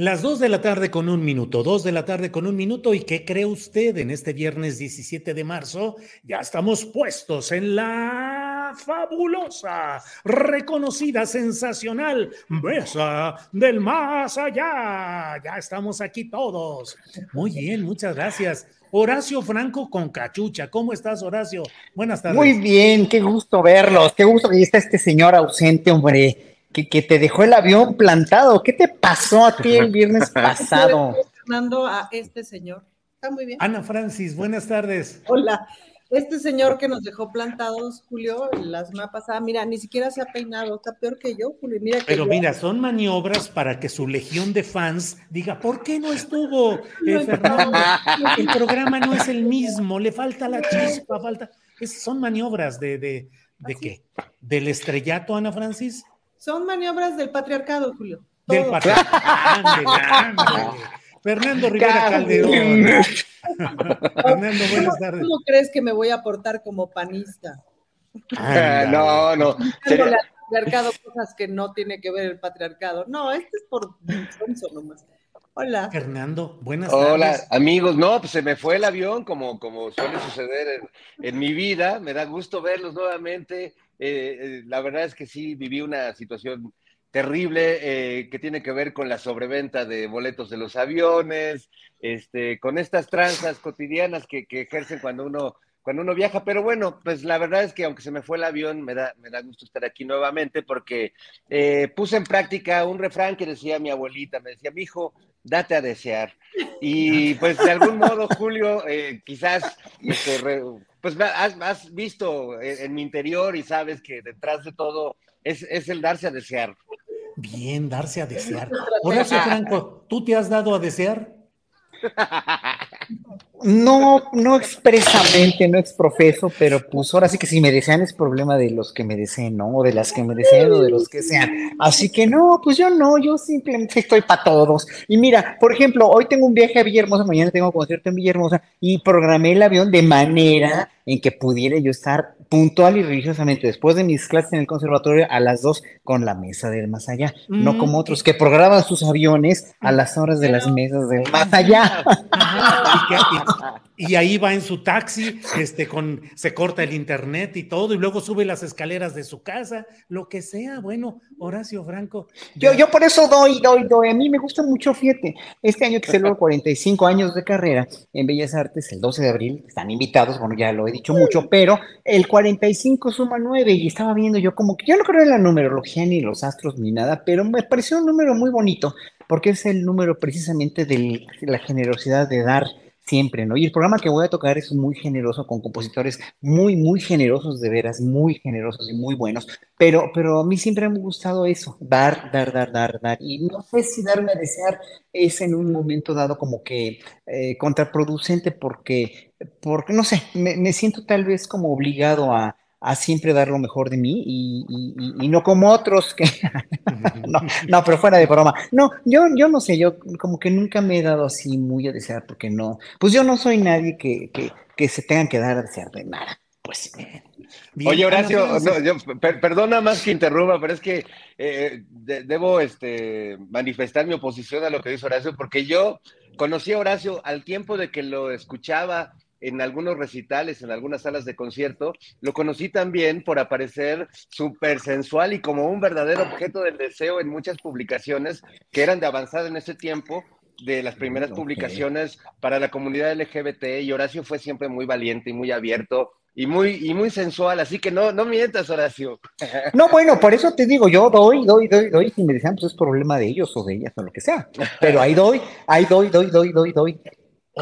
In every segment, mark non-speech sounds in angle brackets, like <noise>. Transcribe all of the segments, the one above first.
Las 2 de la tarde con un minuto, 2 de la tarde con un minuto. ¿Y qué cree usted en este viernes 17 de marzo? Ya estamos puestos en la fabulosa, reconocida, sensacional mesa del más allá. Ya estamos aquí todos. Muy bien, muchas gracias. Horacio Franco con cachucha. ¿Cómo estás, Horacio? Buenas tardes. Muy bien, qué gusto verlos. Qué gusto que está este señor ausente, hombre que, te dejó el avión plantado. ¿Qué te pasó a ti el viernes <laughs> pasado? Fernando a este señor. Está muy bien. Ana Francis, buenas tardes. Hola. Este señor que nos dejó plantados, Julio, la semana pasada, mira, ni siquiera se ha peinado, está peor que yo, Julio. Mira Pero mira, son maniobras para que su legión de fans diga, ¿por qué no estuvo <laughs> eh, Fernando? El programa no es el mismo, le falta la chispa, falta. son maniobras de, de, de qué? ¿Del estrellato, Ana Francis? Son maniobras del patriarcado, Julio. Del patriarcado. Fernando Rivera Calderón. <laughs> Fernando, buenas tardes. ¿Cómo crees que me voy a portar como panista? no, no. El patriarcado, cosas que no tiene que ver el patriarcado. No, este es por nomás. Hola. Fernando, buenas tardes. Hola, amigos. No, pues se me fue el avión, como, como suele suceder en mi vida. Me da gusto verlos nuevamente. Eh, eh, la verdad es que sí, viví una situación terrible eh, que tiene que ver con la sobreventa de boletos de los aviones, este, con estas tranzas cotidianas que, ejercen cuando uno, cuando uno viaja. Pero bueno, pues la verdad es que aunque se me fue el avión, me da, me da gusto estar aquí nuevamente porque puse en práctica un refrán que decía mi abuelita, me decía, mi hijo, date a desear. Y pues de algún modo, Julio, quizás este, pues has, visto en, mi interior y sabes que detrás de todo es, el darse a desear. Bien, darse a desear. Horacio Franco, ¿tú te has dado a desear? <laughs> No, no expresamente, no exprofeso, pero pues ahora sí que si me desean es problema de los que me deseen, ¿no? O de las que me deseen o de los que sean. Así que no, pues yo no, yo simplemente estoy para todos. Y mira, por ejemplo, hoy tengo un viaje a Villahermosa, mañana tengo concierto en Villahermosa y programé el avión de manera en que pudiera yo estar puntual y religiosamente después de mis clases en el conservatorio a las dos con la mesa del más allá, no como mm. otros que programan sus aviones a las horas de las mesas del más allá. <laughs> <laughs> y, ahí va en su taxi, este, con, se corta el internet y todo, y luego sube las escaleras de su casa, lo que sea. Bueno, Horacio Franco. Yo, yo por eso doy, doy, doy. A mí me gusta mucho, fíjate, este año que celebro 45 <laughs> años de carrera en Bellas Artes, el 12 de abril, están invitados, bueno, ya lo he dicho mucho, pero el 45 suma 9 y estaba viendo yo como que yo no creo en la numerología ni los astros ni nada, pero me pareció un número muy bonito porque es el número precisamente de la generosidad de dar siempre, ¿no? Y el programa que voy a tocar es muy generoso, con compositores muy, muy generosos, de veras, muy generosos y muy buenos, pero, pero a mí siempre me ha gustado eso, dar, dar, dar, dar, dar, y no sé si darme a desear es en un momento dado como que eh, contraproducente porque, porque, no sé, me siento tal vez como obligado a, a siempre dar lo mejor de mí y, no como otros que... <laughs> no, no, pero fuera de broma. No, yo, yo no sé, yo como que nunca me he dado así muy a desear porque no, pues yo no soy nadie que, que, que se tengan que dar a desear de nada. Pues. Oye, Horacio, perdona más que interrumpa, pero es que eh, debo este, manifestar mi oposición a lo que dice Horacio, porque yo conocí a Horacio al tiempo de que lo escuchaba en algunos recitales, en algunas salas de concierto. Lo conocí también por aparecer súper sensual y como un verdadero objeto del deseo en muchas publicaciones que eran de avanzada en ese tiempo, de las primeras publicaciones para la comunidad LGBT. Y Horacio fue siempre muy valiente y muy abierto y muy, y muy sensual, así que no, no mientas, Horacio. <laughs> No, bueno, por eso te digo, yo doy, doy, doy, doy, si me desean, pues es problema de ellos o de ellas o lo que sea. Pero ahí doy, ahí doy, doy, doy, doy, doy.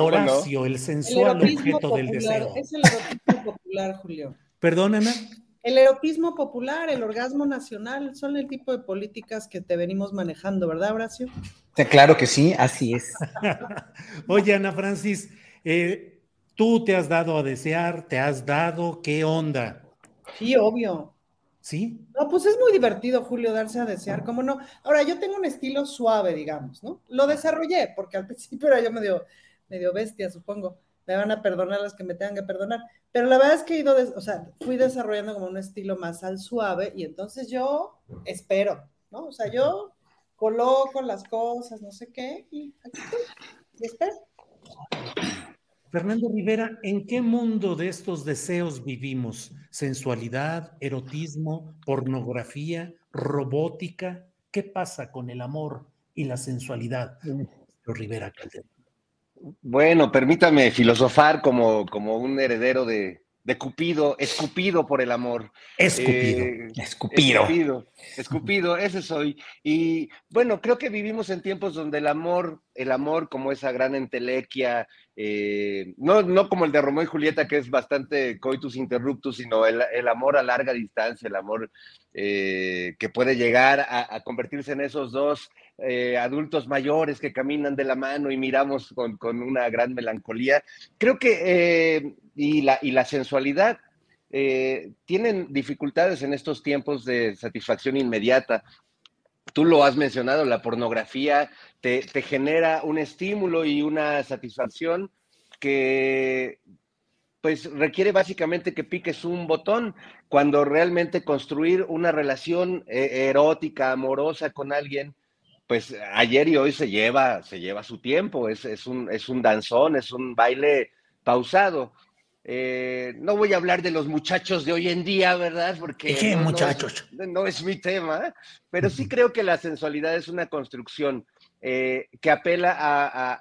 Horacio, el sensual objeto del deseo. Es el erotismo popular, Julio. ¿Perdón, Ana? El erotismo popular, el orgasmo nacional, son el tipo de políticas que te venimos manejando, ¿verdad, Horacio? Claro que sí, así es. <laughs> Oye, Ana Francis, eh, tú te has dado a desear, te has dado, ¿qué onda? Sí, obvio. ¿Sí? No, pues es muy divertido, Julio, darse a desear, ¿cómo no? Ahora, yo tengo un estilo suave, digamos, ¿no? Lo desarrollé, porque al principio era yo medio medio bestia, supongo. Me van a perdonar las que me tengan que perdonar. Pero la verdad es que he ido, o sea, fui desarrollando como un estilo más al suave y entonces yo espero, ¿no? O sea, yo coloco las cosas, no sé qué, y aquí estoy, y espero. Fernando Rivera, ¿en qué mundo de estos deseos vivimos? ¿Sensualidad, erotismo, pornografía, robótica? ¿Qué pasa con el amor y la sensualidad? Rivera Calderón. Bueno, permítame filosofar como, como un heredero de, de Cupido, escupido por el amor. Escupido. Eh, escupido. Escupido. Escupido, ese soy. Y bueno, creo que vivimos en tiempos donde el amor, el amor como esa gran entelequia, eh, no, no como el de Romeo y Julieta, que es bastante coitus interruptus, sino el, el amor a larga distancia, el amor eh, que puede llegar a, convertirse en esos dos adultos mayores que caminan de la mano y miramos con, con una gran melancolía. Creo que, y, la, y la sensualidad eh, tienen dificultades en estos tiempos de satisfacción inmediata. Tú lo has mencionado, la pornografía te, genera un estímulo y una satisfacción que pues requiere básicamente que piques un botón cuando realmente construir una relación eh, erótica, amorosa con alguien, pues ayer y hoy se lleva, se lleva su tiempo, es, es, un, es un danzón, es un baile pausado. Eh, no voy a hablar de los muchachos de hoy en día, ¿verdad? Porque ¿Qué muchachos? No es, mi tema, pero sí creo que la sensualidad es una construcción eh, que apela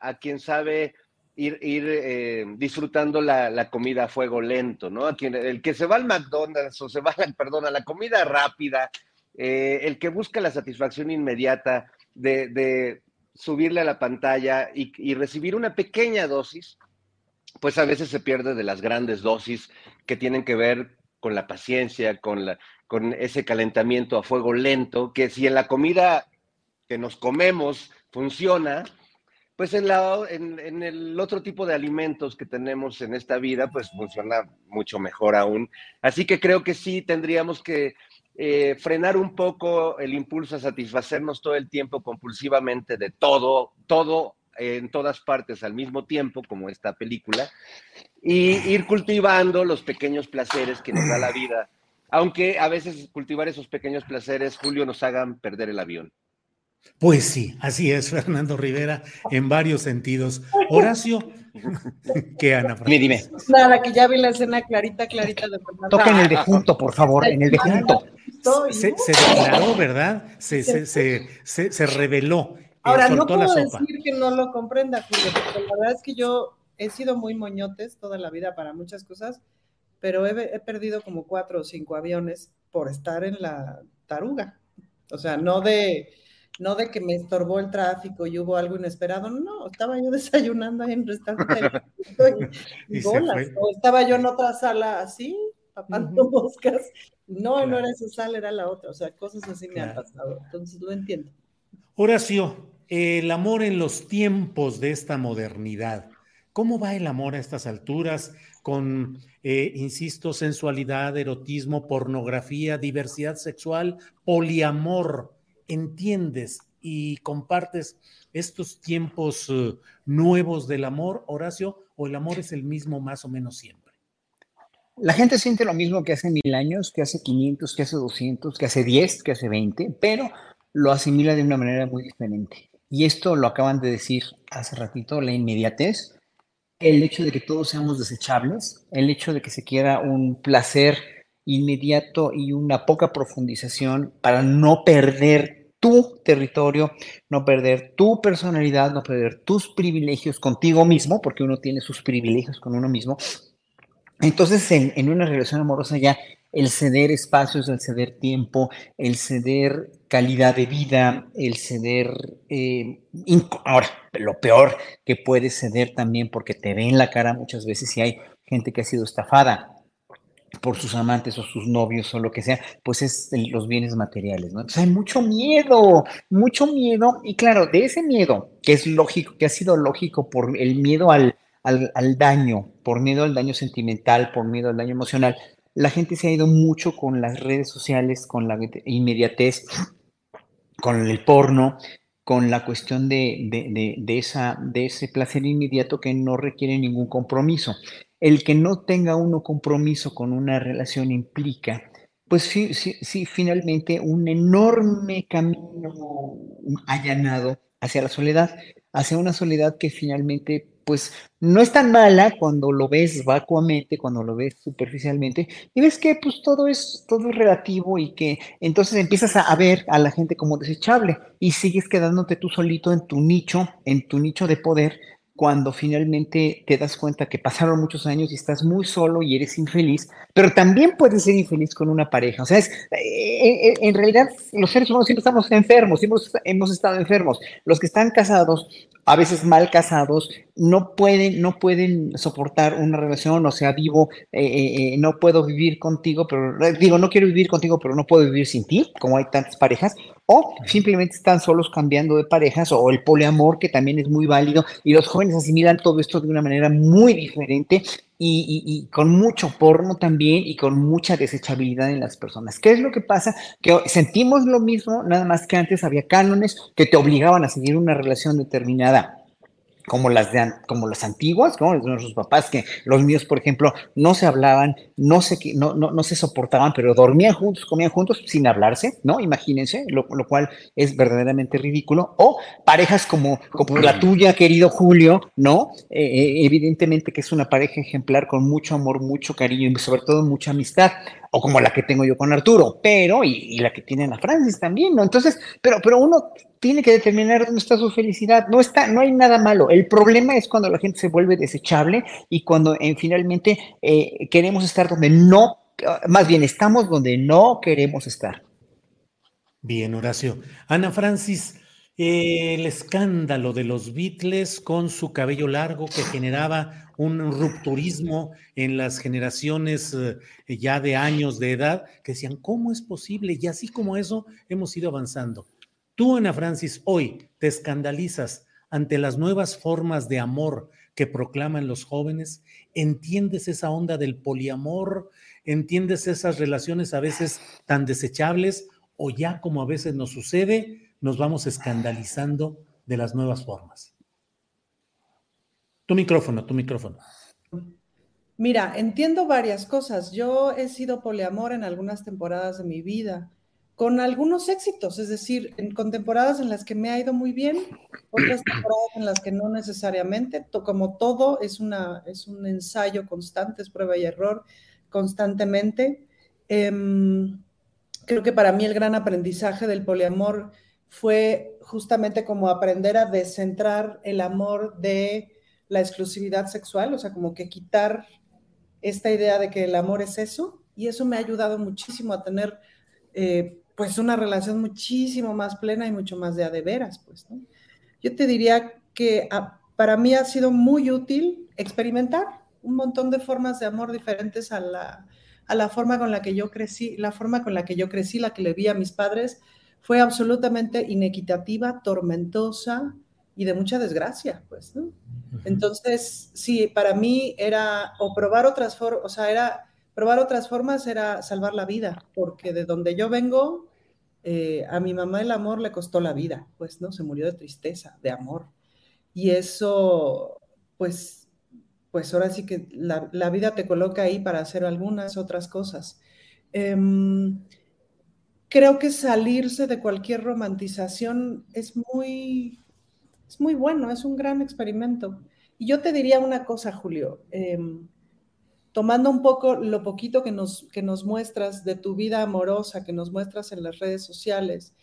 a, quien sabe ir, eh, disfrutando la, comida a fuego lento, ¿no? A quien, el que se va al McDonald's o se va, perdón, a la comida rápida, el que busca la satisfacción inmediata de, subirle a la pantalla y recibir una pequeña dosis pues a veces se pierde de las grandes dosis que tienen que ver con la paciencia, con, la, con ese calentamiento a fuego lento, que si en la comida que nos comemos funciona, pues en, el otro tipo de alimentos que tenemos en esta vida, pues funciona mucho mejor aún. Así que creo que sí tendríamos que eh, frenar un poco el impulso a satisfacernos todo el tiempo compulsivamente de todo, todo en todas partes al mismo tiempo, como esta película, y ir cultivando los pequeños placeres que nos da la vida, aunque a veces cultivar esos pequeños placeres, Julio, nos hagan perder el avión. Pues sí, así es, <laughs> Fernando Rivera, en varios sentidos. Horacio, ¿qué Ana? Dime, dime. Nada, que ya vi la escena clarita, clarita de Fernando. Toca en el de junto, por favor, en el de junto. Se, declaró, ¿verdad? Se, se, se, se reveló Ahora, no puedo decir que no lo comprenda, Julio, porque la verdad es que yo he sido muy moñotes toda la vida para muchas cosas, pero he, perdido como cuatro o cinco aviones por estar en la taruga. O sea, no de, no de que me estorbó el tráfico y hubo algo inesperado, no, estaba yo <laughs> desayunando ahí en el restaurante <laughs> y, bolas, o estaba yo en otra sala así, papando moscas. No, no era esa sala, era la otra. O sea, cosas así me han pasado. Entonces lo entiendo. Horacio, el amor en los tiempos de esta modernidad. ¿Cómo va el amor a estas alturas con, eh, insisto, sensualidad, erotismo, pornografía, diversidad sexual, poliamor? ¿Entiendes y compartes estos tiempos eh, nuevos del amor, Horacio, o el amor es el mismo más o menos siempre? La gente siente lo mismo que hace mil años, que hace 500, que hace 200, que hace 10, que hace 20, pero lo asimila de una manera muy diferente. Y esto lo acaban de decir hace ratito, la inmediatez, el hecho de que todos seamos desechables, el hecho de que se quiera un placer inmediato y una poca profundización para no perder tu territorio, no perder tu personalidad, no perder tus privilegios contigo mismo, porque uno tiene sus privilegios con uno mismo. Entonces, en, una relación amorosa ya el ceder espacios, el ceder tiempo, el ceder calidad de vida, el ceder... Eh, ahora, lo peor que puede ceder también, porque te ven la cara muchas veces y hay gente que ha sido estafada por sus amantes o sus novios o lo que sea, pues es los bienes materiales, ¿no? Entonces hay mucho miedo, mucho miedo, y claro, de ese miedo, que es lógico, que ha sido lógico por el miedo al, al, daño, por miedo al daño sentimental, por miedo al daño emocional, la gente se ha ido mucho con las redes sociales, con la inmediatez, con el porno, con la cuestión de, de, de, esa, de ese placer inmediato que no requiere ningún compromiso. El que no tenga uno compromiso con una relación implica, pues sí, sí, sí, finalmente un enorme camino allanado hacia la soledad, hacia una soledad que finalmente pues no es tan mala cuando lo ves vacuamente, cuando lo ves superficialmente, y ves que pues todo es, todo es relativo y que entonces empiezas a, a, ver a la gente como desechable y sigues quedándote tú solito en tu nicho, en tu nicho de poder, cuando finalmente te das cuenta que pasaron muchos años y estás muy solo y eres infeliz, pero también puedes ser infeliz con una pareja. O sea, es, eh, eh, en realidad los seres humanos siempre estamos enfermos, siempre hemos estado enfermos. Los que están casados, a veces mal casados, no pueden, no pueden soportar una relación, o sea, digo, eh, no puedo vivir contigo, pero digo, no quiero vivir contigo, pero no puedo vivir sin ti, como hay tantas parejas, o simplemente están solos cambiando de parejas, o el poliamor, que también es muy válido, y los jóvenes asimilan todo esto de una manera muy diferente y, con mucho porno también y con mucha desechabilidad en las personas. ¿Qué es lo que pasa? Que sentimos lo mismo, nada más que antes había cánones que te obligaban a seguir una relación determinada como las, de, como las antiguas, como de nuestros papás, que los míos, por ejemplo, no se hablaban, no se, no, no, no se soportaban, pero dormían juntos, comían juntos sin hablarse, ¿no? Imagínense, lo, lo cual es verdaderamente ridículo. O parejas como, como la tuya, querido Julio, ¿no? Eh, eh, evidentemente que es una pareja ejemplar con mucho amor, mucho cariño y sobre todo mucha amistad o como la que tengo yo con Arturo, pero, y, y, la que tiene a Francis también, ¿no? Entonces, pero, pero uno tiene que determinar dónde está su felicidad. No está, no hay nada malo. El problema es cuando la gente se vuelve desechable y cuando eh, finalmente eh, queremos estar donde no, más bien estamos donde no queremos estar. Bien, Horacio. Ana Francis, eh, el escándalo de los Beatles con su cabello largo que generaba un rupturismo en las generaciones ya de años de edad, que decían, ¿cómo es posible? Y así como eso hemos ido avanzando. Tú, Ana Francis, hoy te escandalizas ante las nuevas formas de amor que proclaman los jóvenes, entiendes esa onda del poliamor, entiendes esas relaciones a veces tan desechables o ya como a veces nos sucede, nos vamos escandalizando de las nuevas formas. Tu micrófono, tu micrófono. Mira, entiendo varias cosas. Yo he sido poliamor en algunas temporadas de mi vida con algunos éxitos, es decir, en, con temporadas en las que me ha ido muy bien, otras temporadas en las que no necesariamente, como todo es, una, es un ensayo constante, es prueba y error constantemente. Em, creo que para mí el gran aprendizaje del poliamor fue justamente como aprender a descentrar el amor de la exclusividad sexual, o sea, como que quitar esta idea de que el amor es eso, y eso me ha ayudado muchísimo a tener eh, pues una relación muchísimo más plena y mucho más de a de veras, pues, ¿no? Yo te diría que ah, para mí ha sido muy útil experimentar un montón de formas de amor diferentes a la, a la forma con la que yo crecí, la forma con la que yo crecí, la que le vi a mis padres, fue absolutamente inequitativa, tormentosa y de mucha desgracia, pues, ¿no? Entonces, sí, para mí era o probar otras formas, o sea, era probar otras formas era salvar la vida, porque de donde yo vengo, eh, a mi mamá el amor le costó la vida, pues, ¿no? Se murió de tristeza, de amor. Y eso, pues, pues ahora sí que la, vida te coloca ahí para hacer algunas otras cosas. Em, creo que salirse de cualquier romantización es muy, es muy bueno, es un gran experimento. Y yo te diría una cosa, Julio, em, tomando un poco lo poquito que nos, que nos muestras de tu vida amorosa, que nos muestras en las redes sociales,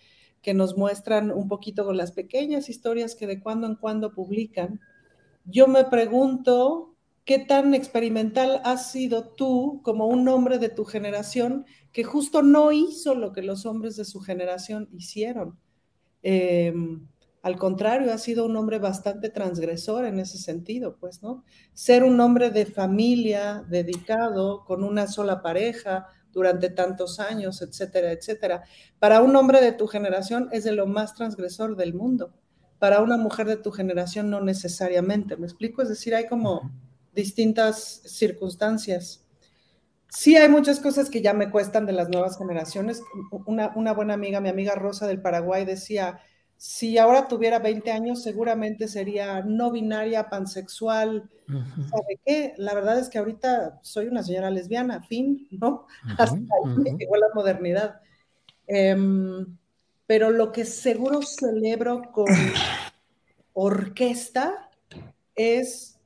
que nos muestran un poquito con las pequeñas historias que de cuando en cuando publican, yo me pregunto qué tan experimental has sido tú como un hombre de tu generación que justo no hizo lo que los hombres de su generación hicieron. Em, al contrario, ha sido un hombre bastante transgresor en ese sentido, pues, ¿no? Ser un hombre de familia, dedicado, con una sola pareja, durante tantos años, etcétera, etcétera. Para un hombre de tu generación es de lo más transgresor del mundo. Para una mujer de tu generación no necesariamente. ¿Me explico? Es decir, hay como distintas circunstancias. Sí hay muchas cosas que ya me cuestan de las nuevas generaciones. Una, una buena amiga, mi amiga Rosa del Paraguay, decía, si ahora tuviera 20 años, seguramente sería no binaria, pansexual. ¿Sabe qué? La verdad es que ahorita soy una señora lesbiana, fin, ¿no? <laughs> Hasta ahí llegó la modernidad. Em, pero lo que seguro celebro con orquesta es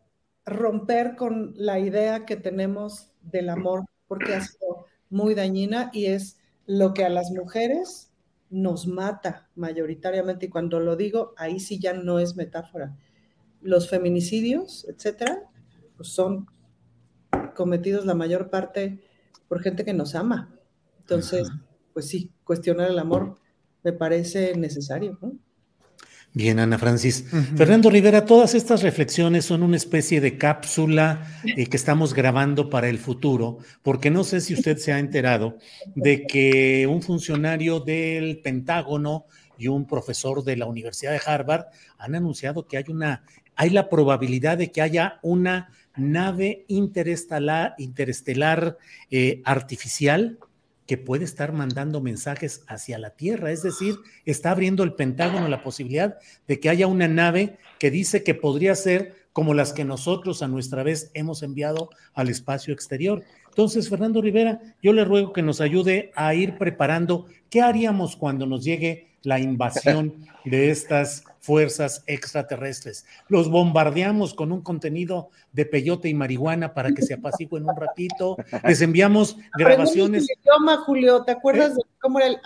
romper con la idea que tenemos del amor, porque ha sido muy dañina y es lo que a las mujeres nos mata mayoritariamente, y cuando lo digo, ahí sí ya no es metáfora. Los feminicidios, etcétera, pues son cometidos la mayor parte por gente que nos ama. Entonces, pues sí, cuestionar el amor me parece necesario. ¿no? Bien, Ana Francis. Fernando Rivera, todas estas reflexiones son una especie de cápsula eh, que estamos grabando para el futuro, porque no sé si usted se ha enterado de que un funcionario del Pentágono y un profesor de la Universidad de Harvard han anunciado que hay una, hay la probabilidad de que haya una nave interestelar, interestelar eh, artificial que puede estar mandando mensajes hacia la Tierra. Es decir, está abriendo el Pentágono la posibilidad de que haya una nave que dice que podría ser como las que nosotros a nuestra vez hemos enviado al espacio exterior. Entonces, Fernando Rivera, yo le ruego que nos ayude a ir preparando qué haríamos cuando nos llegue la invasión <laughs> de estas fuerzas extraterrestres. Los bombardeamos con un contenido de peyote y marihuana para que se apaciguen un ratito. Les enviamos grabaciones. idioma, Julio, ¿te acuerdas de cómo era el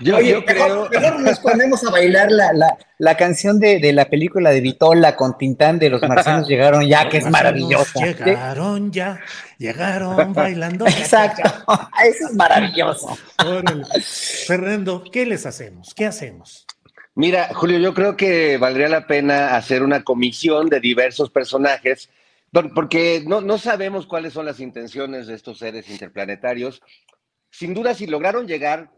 yo, creo. Mejor, nos ponemos a bailar la, la, la canción de, de, la película de Vitola con Tintán de Los Marcianos <laughs> Llegaron Ya, que es maravillosa. Llegaron ya, llegaron <laughs> bailando. Exacto, <laughs> eso es maravilloso. Fernando, ¿qué les hacemos? ¿Qué hacemos? Mira, Julio, yo creo que valdría la pena hacer una comisión de diversos personajes, porque no, no sabemos cuáles son las intenciones de estos seres interplanetarios. Sin duda, si lograron llegar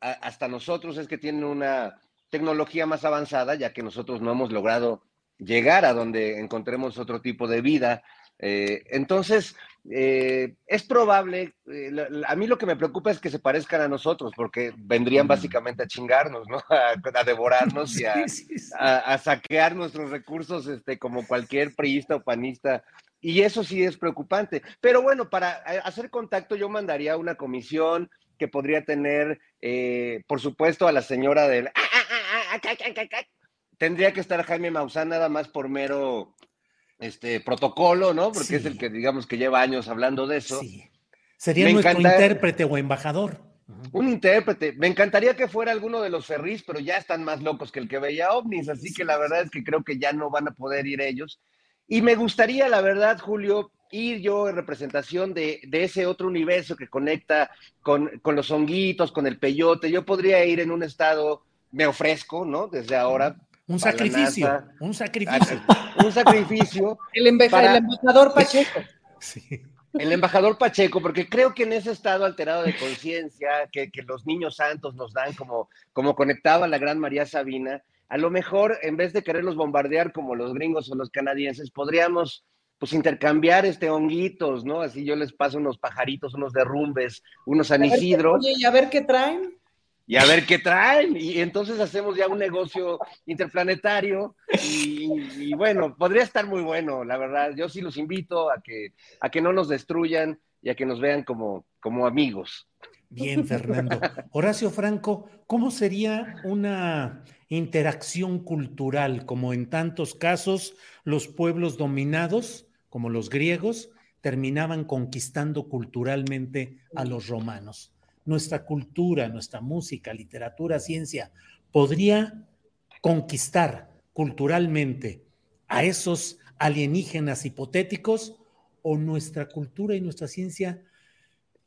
hasta nosotros es que tienen una tecnología más avanzada, ya que nosotros no hemos logrado llegar a donde encontremos otro tipo de vida. Eh, entonces, eh, es probable, eh, a mí lo que me preocupa es que se parezcan a nosotros, porque vendrían mm. básicamente a chingarnos, ¿no? <laughs> A, devorarnos y a, saquear nuestros recursos, este, como cualquier priista o panista. Y eso sí es preocupante. Pero bueno, para hacer contacto yo mandaría una comisión, que podría tener, eh, por supuesto, a la señora del... Tendría que estar Jaime Maussan nada más por mero este, protocolo, ¿no? Porque es el que, digamos, que lleva años hablando de eso. Sí. Sería nuestro intérprete o embajador. Un intérprete. Me encantaría que fuera alguno de los Ferris, pero ya están más locos que el que veía ovnis, así que la verdad es que creo que ya no van a poder ir ellos. Y me gustaría, la verdad, Julio, ir yo en representación de, ese otro universo que conecta con, los honguitos, con el peyote. Yo podría ir en un estado, me ofrezco, ¿no? Desde ahora. Un sacrificio, un sacrificio. un sacrificio. <laughs> el, embajador <laughs> Pacheco. Sí. El embajador Pacheco, porque creo que en ese estado alterado de conciencia que, los niños santos nos dan, como, como conectaba la gran María Sabina, a lo mejor en vez de quererlos bombardear como los gringos o los canadienses, podríamos pues intercambiar este honguitos, ¿no? Así yo les paso unos pajaritos, unos derrumbes, unos San Isidro. Oye, y a ver qué traen. y a ver qué traen. Y entonces hacemos ya un negocio interplanetario y, bueno, podría estar muy bueno, la verdad. Yo sí los invito a que, a que no nos destruyan y a que nos vean como, como amigos. Bien, Fernando. Horacio Franco, ¿cómo sería una interacción cultural como en tantos casos los pueblos dominados, como los griegos, terminaban conquistando culturalmente a los romanos? Nuestra cultura, nuestra música, literatura, ciencia, podría conquistar culturalmente a esos alienígenas hipotéticos o nuestra cultura y nuestra ciencia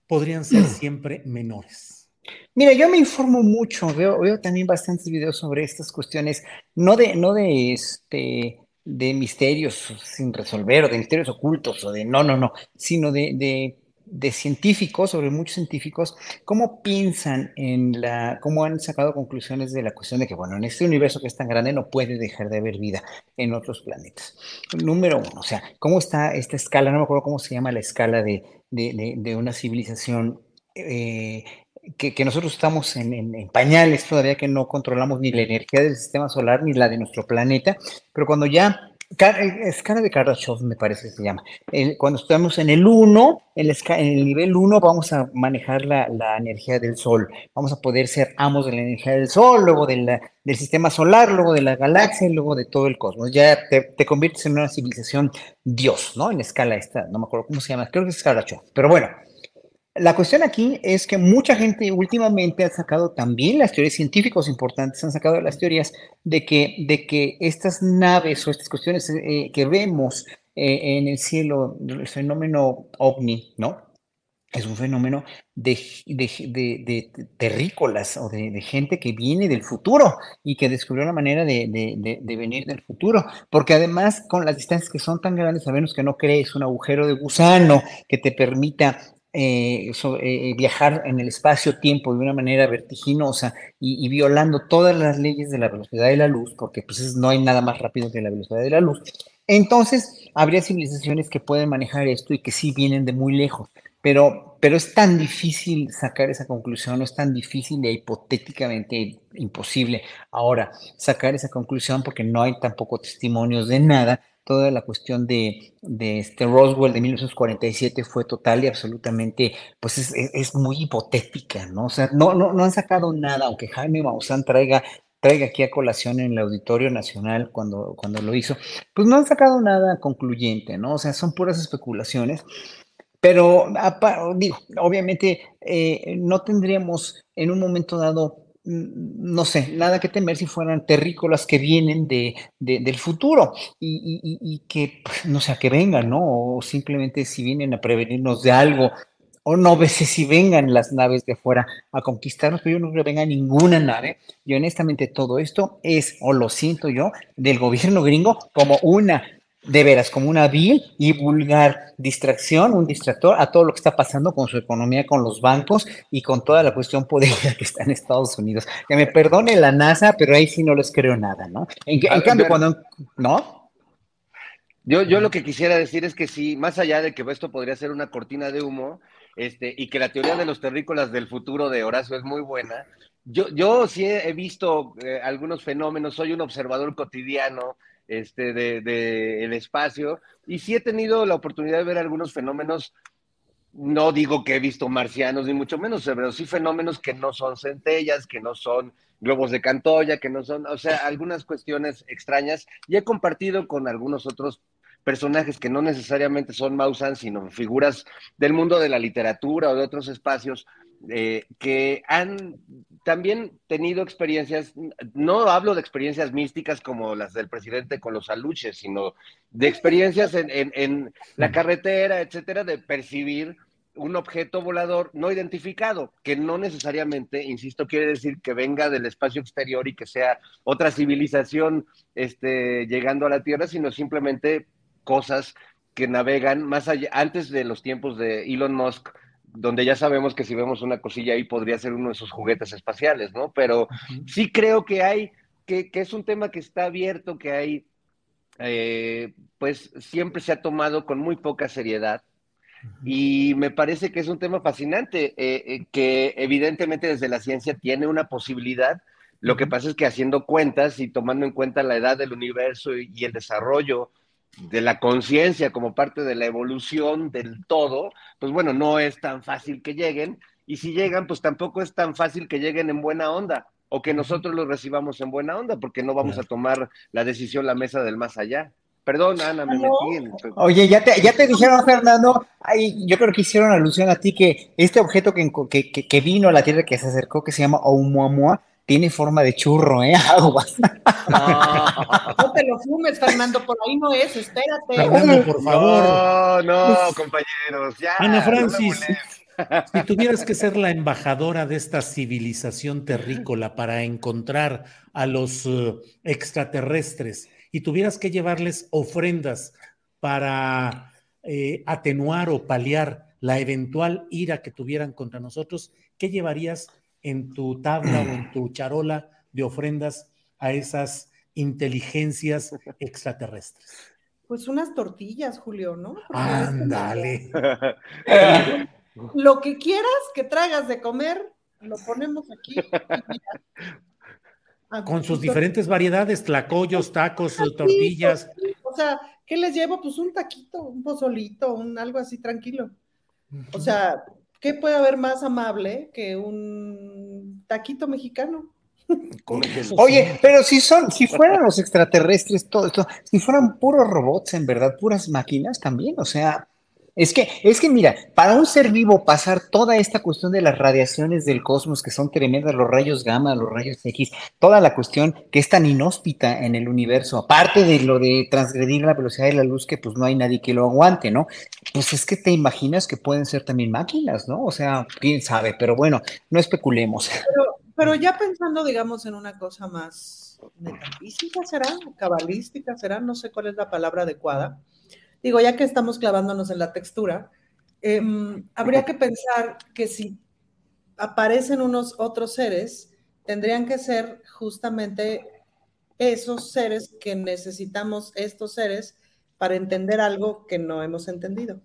podrían ser <clears throat> siempre menores. Mira, yo me informo mucho, veo, veo también bastantes videos sobre estas cuestiones, no de, no de este de misterios sin resolver o de misterios ocultos o de no, no, no, sino de, de, de científicos, sobre muchos científicos, cómo piensan en la, cómo han sacado conclusiones de la cuestión de que, bueno, en este universo que es tan grande no puede dejar de haber vida en otros planetas. Número uno, o sea, cómo está esta escala, no me acuerdo cómo se llama la escala de, de, una civilización eh, que, nosotros estamos en, pañales todavía, que no controlamos ni la energía del sistema solar ni la de nuestro planeta, pero cuando ya, escala de Kardashev me parece que se llama, cuando estamos en el 1, en, el nivel 1 vamos a manejar la, energía del Sol, vamos a poder ser amos de la energía del Sol, luego del sistema solar, luego de la galaxia y luego de todo el cosmos. Ya te, te, conviertes en una civilización Dios, ¿no? En escala esta, no me acuerdo cómo se llama, creo que es Kardashev, pero bueno. La cuestión aquí es que mucha gente últimamente ha sacado también las teorías científicos importantes, han sacado las teorías de que, de que estas naves o estas cuestiones eh, que vemos eh, en el cielo, el fenómeno ovni, ¿no? Es un fenómeno de, de, terrícolas o de, gente que viene del futuro y que descubrió una manera de, venir del futuro. Porque además, con las distancias que son tan grandes, sabemos que no crees un agujero de gusano que te permita eh, eh, viajar en el espacio-tiempo de una manera vertiginosa y, violando todas las leyes de la velocidad de la luz, porque pues no hay nada más rápido que la velocidad de la luz, entonces habría civilizaciones que pueden manejar esto y que sí vienen de muy lejos. Pero, pero es tan difícil sacar esa conclusión, es tan difícil e hipotéticamente imposible ahora sacar esa conclusión porque no hay tampoco testimonios de nada toda la cuestión de, este Roswell de 1947 fue total y absolutamente, pues es, muy hipotética, ¿no? O sea, no, no, no han sacado nada, aunque Jaime Maussan traiga, traiga aquí a colación en el Auditorio Nacional cuando, cuando lo hizo, pues no han sacado nada concluyente, ¿no? O sea, son puras especulaciones. Pero, digo, obviamente eh, no tendríamos en un momento dado no sé, nada que temer si fueran terrícolas que vienen de, del futuro y, que, pues, no sé, que vengan, ¿no? O simplemente si vienen a prevenirnos de algo, o no veces si vengan las naves de afuera a conquistarnos, pero yo no creo que venga ninguna nave. Y honestamente todo esto es, o lo siento yo, del gobierno gringo como una de veras como una vil y vulgar distracción, un distractor a todo lo que está pasando con su economía, con los bancos y con toda la cuestión poderosa que está en Estados Unidos. Que me perdone la NASA, pero ahí sí no les creo nada, ¿no? En, cambio, cuando... ¿No? Yo, yo lo que quisiera decir es que sí, más allá de que esto podría ser una cortina de humo, este, y que la teoría de los terrícolas del futuro de Horacio es muy buena, yo, yo sí he, visto eh, algunos fenómenos, soy un observador cotidiano este, de, el espacio. Y sí he tenido la oportunidad de ver algunos fenómenos, no digo que he visto marcianos, ni mucho menos, pero sí fenómenos que no son centellas, que no son globos de Cantoya, que no son, o sea, algunas cuestiones extrañas. Y he compartido con algunos otros personajes que no necesariamente son Mausan, sino figuras del mundo de la literatura o de otros espacios, eh, que han también tenido experiencias, no hablo de experiencias místicas como las del presidente con los aluches, sino de experiencias en, la carretera, etcétera, de percibir un objeto volador no identificado, que no necesariamente, insisto, quiere decir que venga del espacio exterior y que sea otra civilización este, llegando a la Tierra, sino simplemente cosas que navegan más allá, antes de los tiempos de Elon Musk, donde ya sabemos que si vemos una cosilla ahí podría ser uno de esos juguetes espaciales, ¿no? Pero sí creo que hay, que, es un tema que está abierto, que hay, eh, pues siempre se ha tomado con muy poca seriedad. Y me parece que es un tema fascinante, eh, eh, que evidentemente desde la ciencia tiene una posibilidad. Lo que pasa es que haciendo cuentas y tomando en cuenta la edad del universo y, el desarrollo de la conciencia como parte de la evolución del todo, pues bueno, no es tan fácil que lleguen. Y si llegan, pues tampoco es tan fácil que lleguen en buena onda o que nosotros los recibamos en buena onda, porque no vamos a tomar la decisión la mesa del más allá. Perdón, Ana, me metí en... Oye, ya te, ya te dijeron, Fernando, ay, yo creo que hicieron alusión a ti que este objeto que, que, que vino a la Tierra, que se acercó, que se llama Oumuamua, tiene forma de churro, ¿eh? <laughs> Aguas. No, te lo fumes, Fernando, por ahí no es, espérate. Fernando, por favor. No, no, compañeros, ya. Ana Francis, si tuvieras que ser la embajadora de esta civilización terrícola para encontrar a los eh, extraterrestres, y tuvieras que llevarles ofrendas para eh, atenuar o paliar la eventual ira que tuvieran contra nosotros, ¿qué llevarías en tu tabla o en <clears throat> tu charola de ofrendas a esas inteligencias extraterrestres? Pues unas tortillas, Julio, ¿no? Ándale. <laughs> Lo que quieras que traigas de comer, lo ponemos aquí. Ah, <laughs> con sus diferentes variedades, tlacoyos, tacos, tortillas. O sea, ¿qué les llevo? Pues un taquito, un pozolito, un algo así tranquilo. O sea, ¿qué puede haber más amable que un taquito mexicano? <laughs> Oye, pero si son, si fueran los extraterrestres, todo esto, si fueran puros robots, en verdad, puras máquinas también, o sea, es que, es que mira, para un ser vivo pasar toda esta cuestión de las radiaciones del cosmos, que son tremendas, los rayos gamma, los rayos X, toda la cuestión que es tan inhóspita en el universo, aparte de lo de transgredir la velocidad de la luz, que pues no hay nadie que lo aguante, ¿no? Pues es que te imaginas que pueden ser también máquinas, ¿no? O sea, quién sabe, pero bueno, no especulemos. Pero, pero ya pensando, digamos, en una cosa más metafísica, ¿será? Cabalística, ¿será? No sé cuál es la palabra adecuada digo, ya que estamos clavándonos en la textura, em, habría que pensar que si aparecen unos otros seres, tendrían que ser justamente esos seres que necesitamos estos seres para entender algo que no hemos entendido.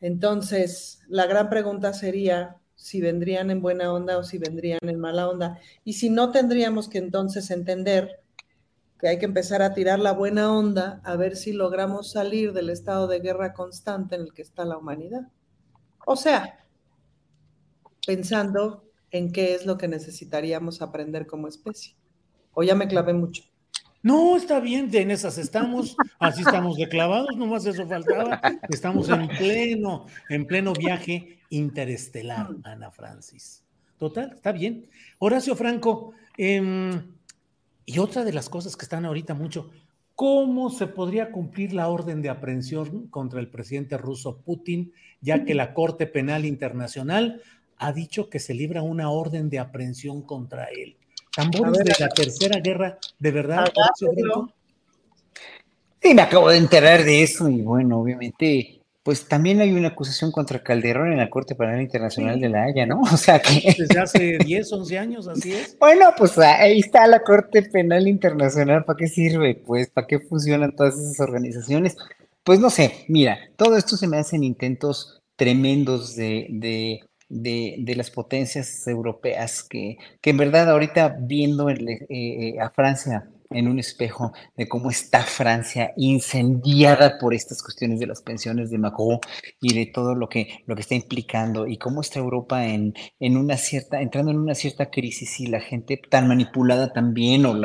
Entonces, la gran pregunta sería si vendrían en buena onda o si vendrían en mala onda. Y si no, tendríamos que entonces entender que hay que empezar a tirar la buena onda a ver si logramos salir del estado de guerra constante en el que está la humanidad. O sea, pensando en qué es lo que necesitaríamos aprender como especie. O ya me clavé mucho. No, está bien, en esas estamos, así estamos de clavados, nomás eso faltaba. Estamos en pleno, en pleno viaje interestelar, Ana Francis. Total, está bien. Horacio Franco, eh, y otra de las cosas que están ahorita mucho, ¿cómo se podría cumplir la orden de aprehensión contra el presidente ruso Putin, ya que la Corte Penal Internacional ha dicho que se libra una orden de aprehensión contra él? ¿Tambores de la Tercera Guerra, de verdad? Sí, me acabo de enterar de eso y bueno, obviamente pues también hay una acusación contra Calderón en la Corte Penal Internacional de La Haya, ¿no? <laughs> O sea que... Desde hace 10, 11 años, así es. Bueno, pues ahí está la Corte Penal Internacional, ¿para qué sirve? Pues, ¿para qué funcionan todas esas organizaciones? Pues no sé, mira, todo esto se me hacen intentos tremendos de, de, las potencias europeas que, que en verdad ahorita viendo eh, eh, a Francia en un espejo de cómo está Francia incendiada por estas cuestiones de las pensiones de Macron y de todo lo que, lo que está implicando y cómo está Europa en, en una cierta, entrando en una cierta crisis y la gente tan manipulada también o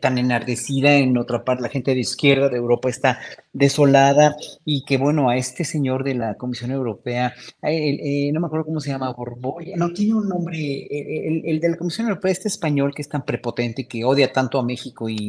tan enardecida en otra parte, la gente de izquierda de Europa está desolada y que bueno, a este señor de la Comisión Europea, eh, no me acuerdo cómo se llama, Borboya, no tiene un nombre, el, el de la Comisión Europea, este español que es tan prepotente, que odia tanto a México y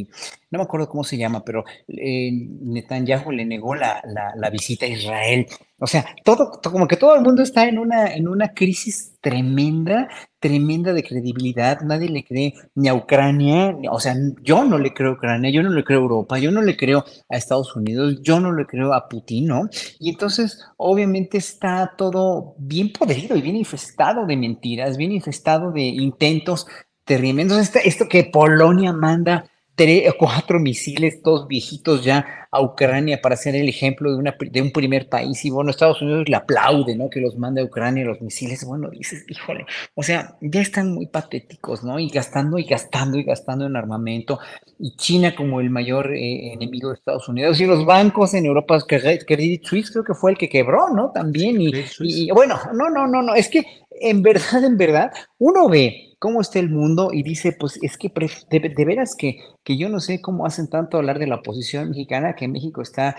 no me acuerdo cómo se llama, pero eh, Netanyahu le negó la, la, visita a Israel. O sea, todo, como que todo el mundo está en una, en una crisis tremenda, tremenda de credibilidad. Nadie le cree ni a Ucrania, o sea, yo no le creo a Ucrania, yo no le creo a Europa, yo no le creo a Estados Unidos, yo no le creo a Putin, ¿no? Y entonces, obviamente, está todo bien podrido y bien infestado de mentiras, bien infestado de intentos tremendos. Esto, esto que Polonia manda tres, cuatro misiles, todos viejitos ya a Ucrania para ser el ejemplo de, una, de un primer país. Y bueno, Estados Unidos le aplaude, ¿no? Que los mande a Ucrania los misiles. Bueno, dices, híjole, o sea, ya están muy patéticos, ¿no? Y gastando y gastando y gastando en armamento. Y China como el mayor eh, enemigo de Estados Unidos. Y los bancos en Europa, Credit Suisse creo que fue el que quebró, ¿no? También. Y, y bueno, no, no, no, no. Es que en verdad, en verdad, uno ve cómo está el mundo y dice, pues es que de, veras que, que, yo no sé cómo hacen tanto hablar de la oposición mexicana, que México está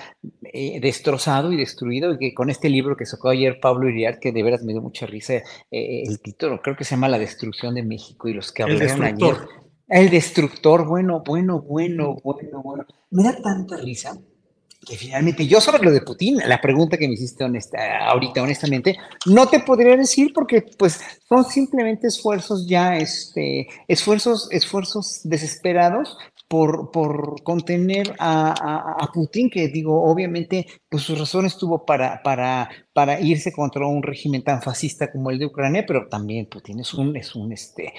eh, destrozado y destruido, y que con este libro que sacó ayer Pablo Iriart, que de veras me dio mucha risa eh, el título, creo que se llama La destrucción de México y los que hablaron ayer. El destructor, bueno, bueno, bueno, bueno, bueno. Me da tanta risa que finalmente yo sobre lo de Putin, la pregunta que me hiciste ahorita honestamente, no te podría decir porque pues son simplemente esfuerzos ya, este, esfuerzos, esfuerzos desesperados por, por contener a, a, Putin, que digo, obviamente, pues su razón estuvo para, para, para irse contra un régimen tan fascista como el de Ucrania, pero también Putin es un, es un, este,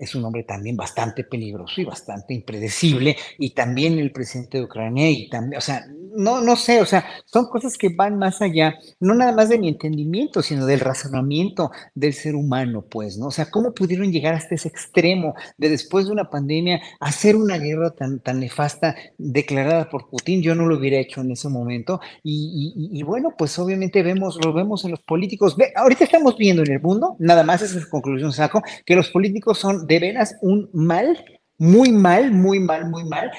es un hombre también bastante peligroso y bastante impredecible, y también el presidente de Ucrania, y también, o sea, no, no sé, o sea, son cosas que van más allá, no nada más de mi entendimiento, sino del razonamiento del ser humano, pues, ¿no? O sea, ¿cómo pudieron llegar hasta ese extremo de después de una pandemia hacer una guerra tan, tan nefasta declarada por Putin? Yo no lo hubiera hecho en ese momento, y, bueno, pues obviamente vemos lo vemos en los políticos. Ahorita estamos viendo en el mundo, nada más esa conclusión saco, que los políticos son de veras un mal, muy mal, muy mal, muy mal,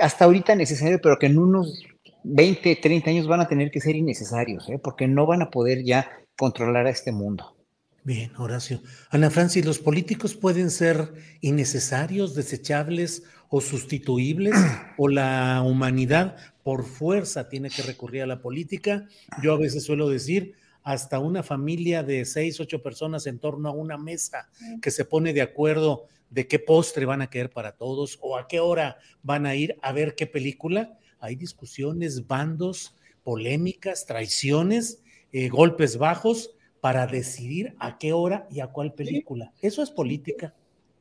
hasta ahorita necesario, pero que en unos 20, 30 años van a tener que ser innecesarios, ¿eh? porque no van a poder ya controlar a este mundo. Bien, Horacio. Ana Francis, ¿los políticos pueden ser innecesarios, desechables o sustituibles? <clears throat> ¿O la humanidad por fuerza tiene que recurrir a la política? Yo a veces suelo decir, hasta una familia de seis, ocho personas en torno a una mesa que se pone de acuerdo de qué postre van a querer para todos o a qué hora van a ir a ver qué película. Hay discusiones, bandos, polémicas, traiciones, eh, golpes bajos para decidir a qué hora y a cuál película. Eso es política.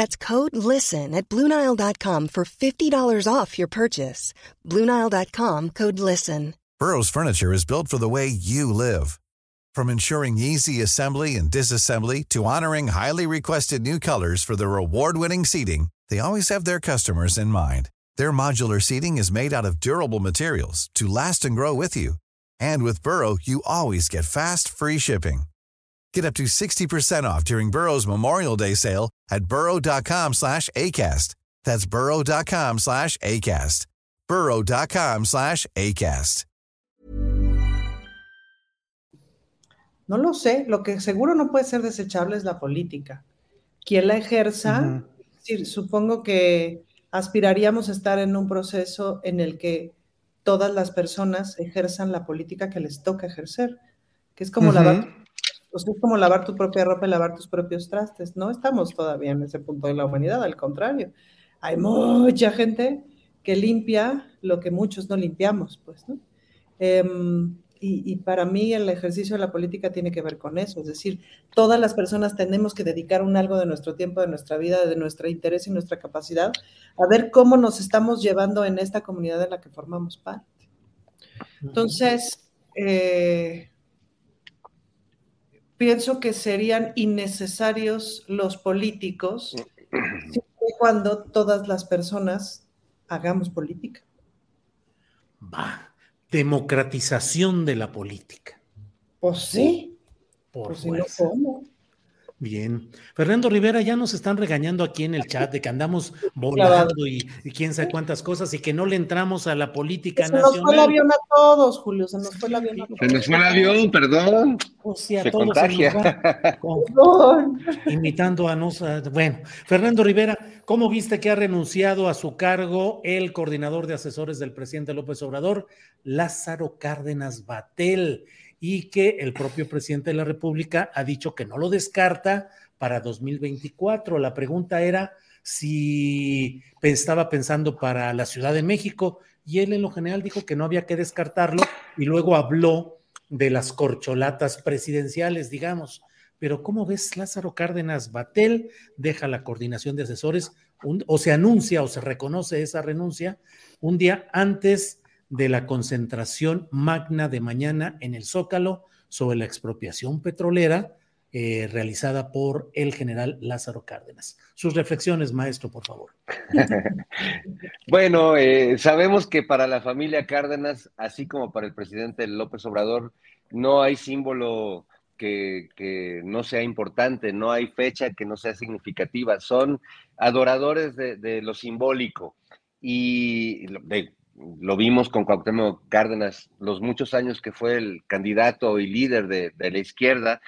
That's code LISTEN at Bluenile.com for $50 off your purchase. Bluenile.com code LISTEN. Burrow's Furniture is built for the way you live. From ensuring easy assembly and disassembly to honoring highly requested new colors for their award winning seating, they always have their customers in mind. Their modular seating is made out of durable materials to last and grow with you. And with Burrow, you always get fast, free shipping. Get up to 60% off during Burrow's Memorial Day sale at burrow.com slash ACAST. That's burrow.com slash ACAST. burrow.com slash ACAST. No lo sé. Lo que seguro no puede ser desechable es la política. Quien la ejerza, uh -huh. sí, supongo que aspiraríamos a estar en un proceso en el que todas las personas ejerzan la política que les toca ejercer, que es como, uh -huh. lavar, o sea, es como lavar tu propia ropa y lavar tus propios trastes. No estamos todavía en ese punto de la humanidad, al contrario. Hay mucha gente que limpia lo que muchos no limpiamos, pues, ¿no? Eh, y, y, para mí el ejercicio de la política tiene que ver con eso, es decir, todas las personas tenemos que dedicar un algo de nuestro tiempo, de nuestra vida, de nuestro interés y nuestra capacidad a ver cómo nos estamos llevando en esta comunidad de la que formamos parte. Entonces, eh, pienso que serían innecesarios los políticos cuando todas las personas hagamos política. Va democratización de la política. Pues sí. Por pues. Si no, ¿cómo? Bien. Fernando Rivera, ya nos están regañando aquí en el chat de que andamos <laughs> volando y, quién sabe cuántas cosas y que no le entramos a la política nacional. Se nos fue el avión a todos, Julio, se nos fue el avión a todos. Se nos fue el avión, perdón. O sea, todos <laughs> imitando a nos. Bueno, Fernando Rivera, ¿cómo viste que ha renunciado a su cargo el coordinador de asesores del presidente López Obrador, Lázaro Cárdenas Batel? Y que el propio presidente de la República ha dicho que no lo descarta para 2024. La pregunta era si estaba pensando para la Ciudad de México y él en lo general dijo que no había que descartarlo y luego habló de las corcholatas presidenciales, digamos. Pero ¿cómo ves Lázaro Cárdenas Batel? Deja la coordinación de asesores o se anuncia o se reconoce esa renuncia un día antes de la concentración magna de mañana en el Zócalo sobre la expropiación petrolera eh, realizada por el general Lázaro Cárdenas. Sus reflexiones, maestro, por favor. <laughs> bueno, eh, sabemos que para la familia Cárdenas, así como para el presidente López Obrador, no hay símbolo que, no sea importante, no hay fecha que no sea significativa, son adoradores de, de lo simbólico y de, lo vimos con Cuauhtémoc Cárdenas, los muchos años que fue el candidato y líder de, la izquierda,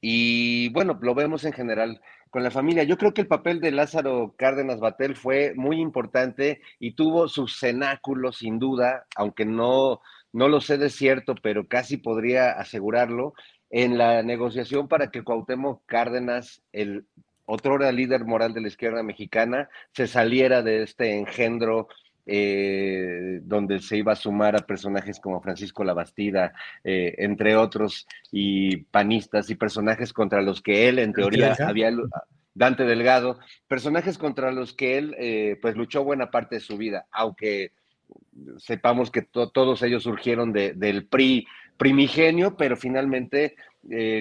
y bueno, lo vemos en general con la familia. Yo creo que el papel de Lázaro Cárdenas Batel fue muy importante y tuvo su cenáculo, sin duda, aunque no, no lo sé de cierto, pero casi podría asegurarlo, en la negociación para que Cuauhtémoc Cárdenas, el otro líder moral de la izquierda mexicana, se saliera de este engendro eh, donde se iba a sumar a personajes como Francisco Labastida, eh, entre otros, y panistas y personajes contra los que él, en teoría, había... Dante Delgado, personajes contra los que él eh, pues luchó buena parte de su vida, aunque sepamos que todos ellos surgieron del PRI primigenio, pero finalmente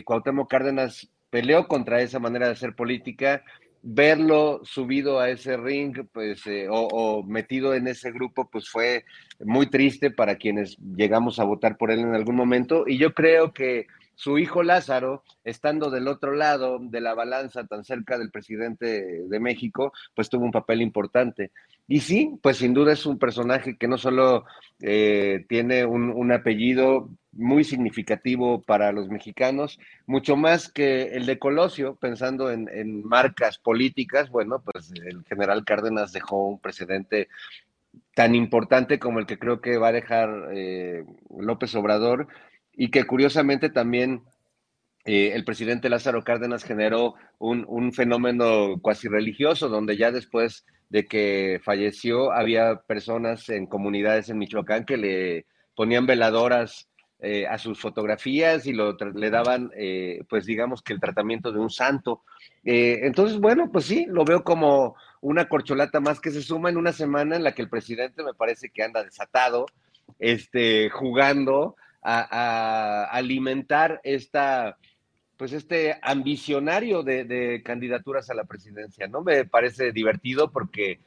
Cuauhtémoc Cárdenas peleó contra esa manera de hacer política, verlo subido a ese ring, pues, eh, o, metido en ese grupo, pues fue muy triste para quienes llegamos a votar por él en algún momento. Y yo creo que su hijo Lázaro, estando del otro lado de la balanza, tan cerca del presidente de México, pues tuvo un papel importante. Y sí, pues sin duda es un personaje que no solo eh, tiene un, apellido muy significativo para los mexicanos, mucho más que el de Colosio, pensando en, marcas políticas, bueno, pues el general Cárdenas dejó un precedente tan importante como el que creo que va a dejar eh, López Obrador y que curiosamente también eh, el presidente Lázaro Cárdenas generó un, un fenómeno cuasi religioso, donde ya después de que falleció, había personas en comunidades en Michoacán que le ponían veladoras eh, a sus fotografías y lo, le daban, eh, pues digamos que el tratamiento de un santo. Eh, entonces, bueno, pues sí, lo veo como una corcholata más que se suma en una semana en la que el presidente me parece que anda desatado, este, jugando a, a alimentar esta pues este ambicionario de, candidaturas a la presidencia, ¿no? Me parece divertido porque,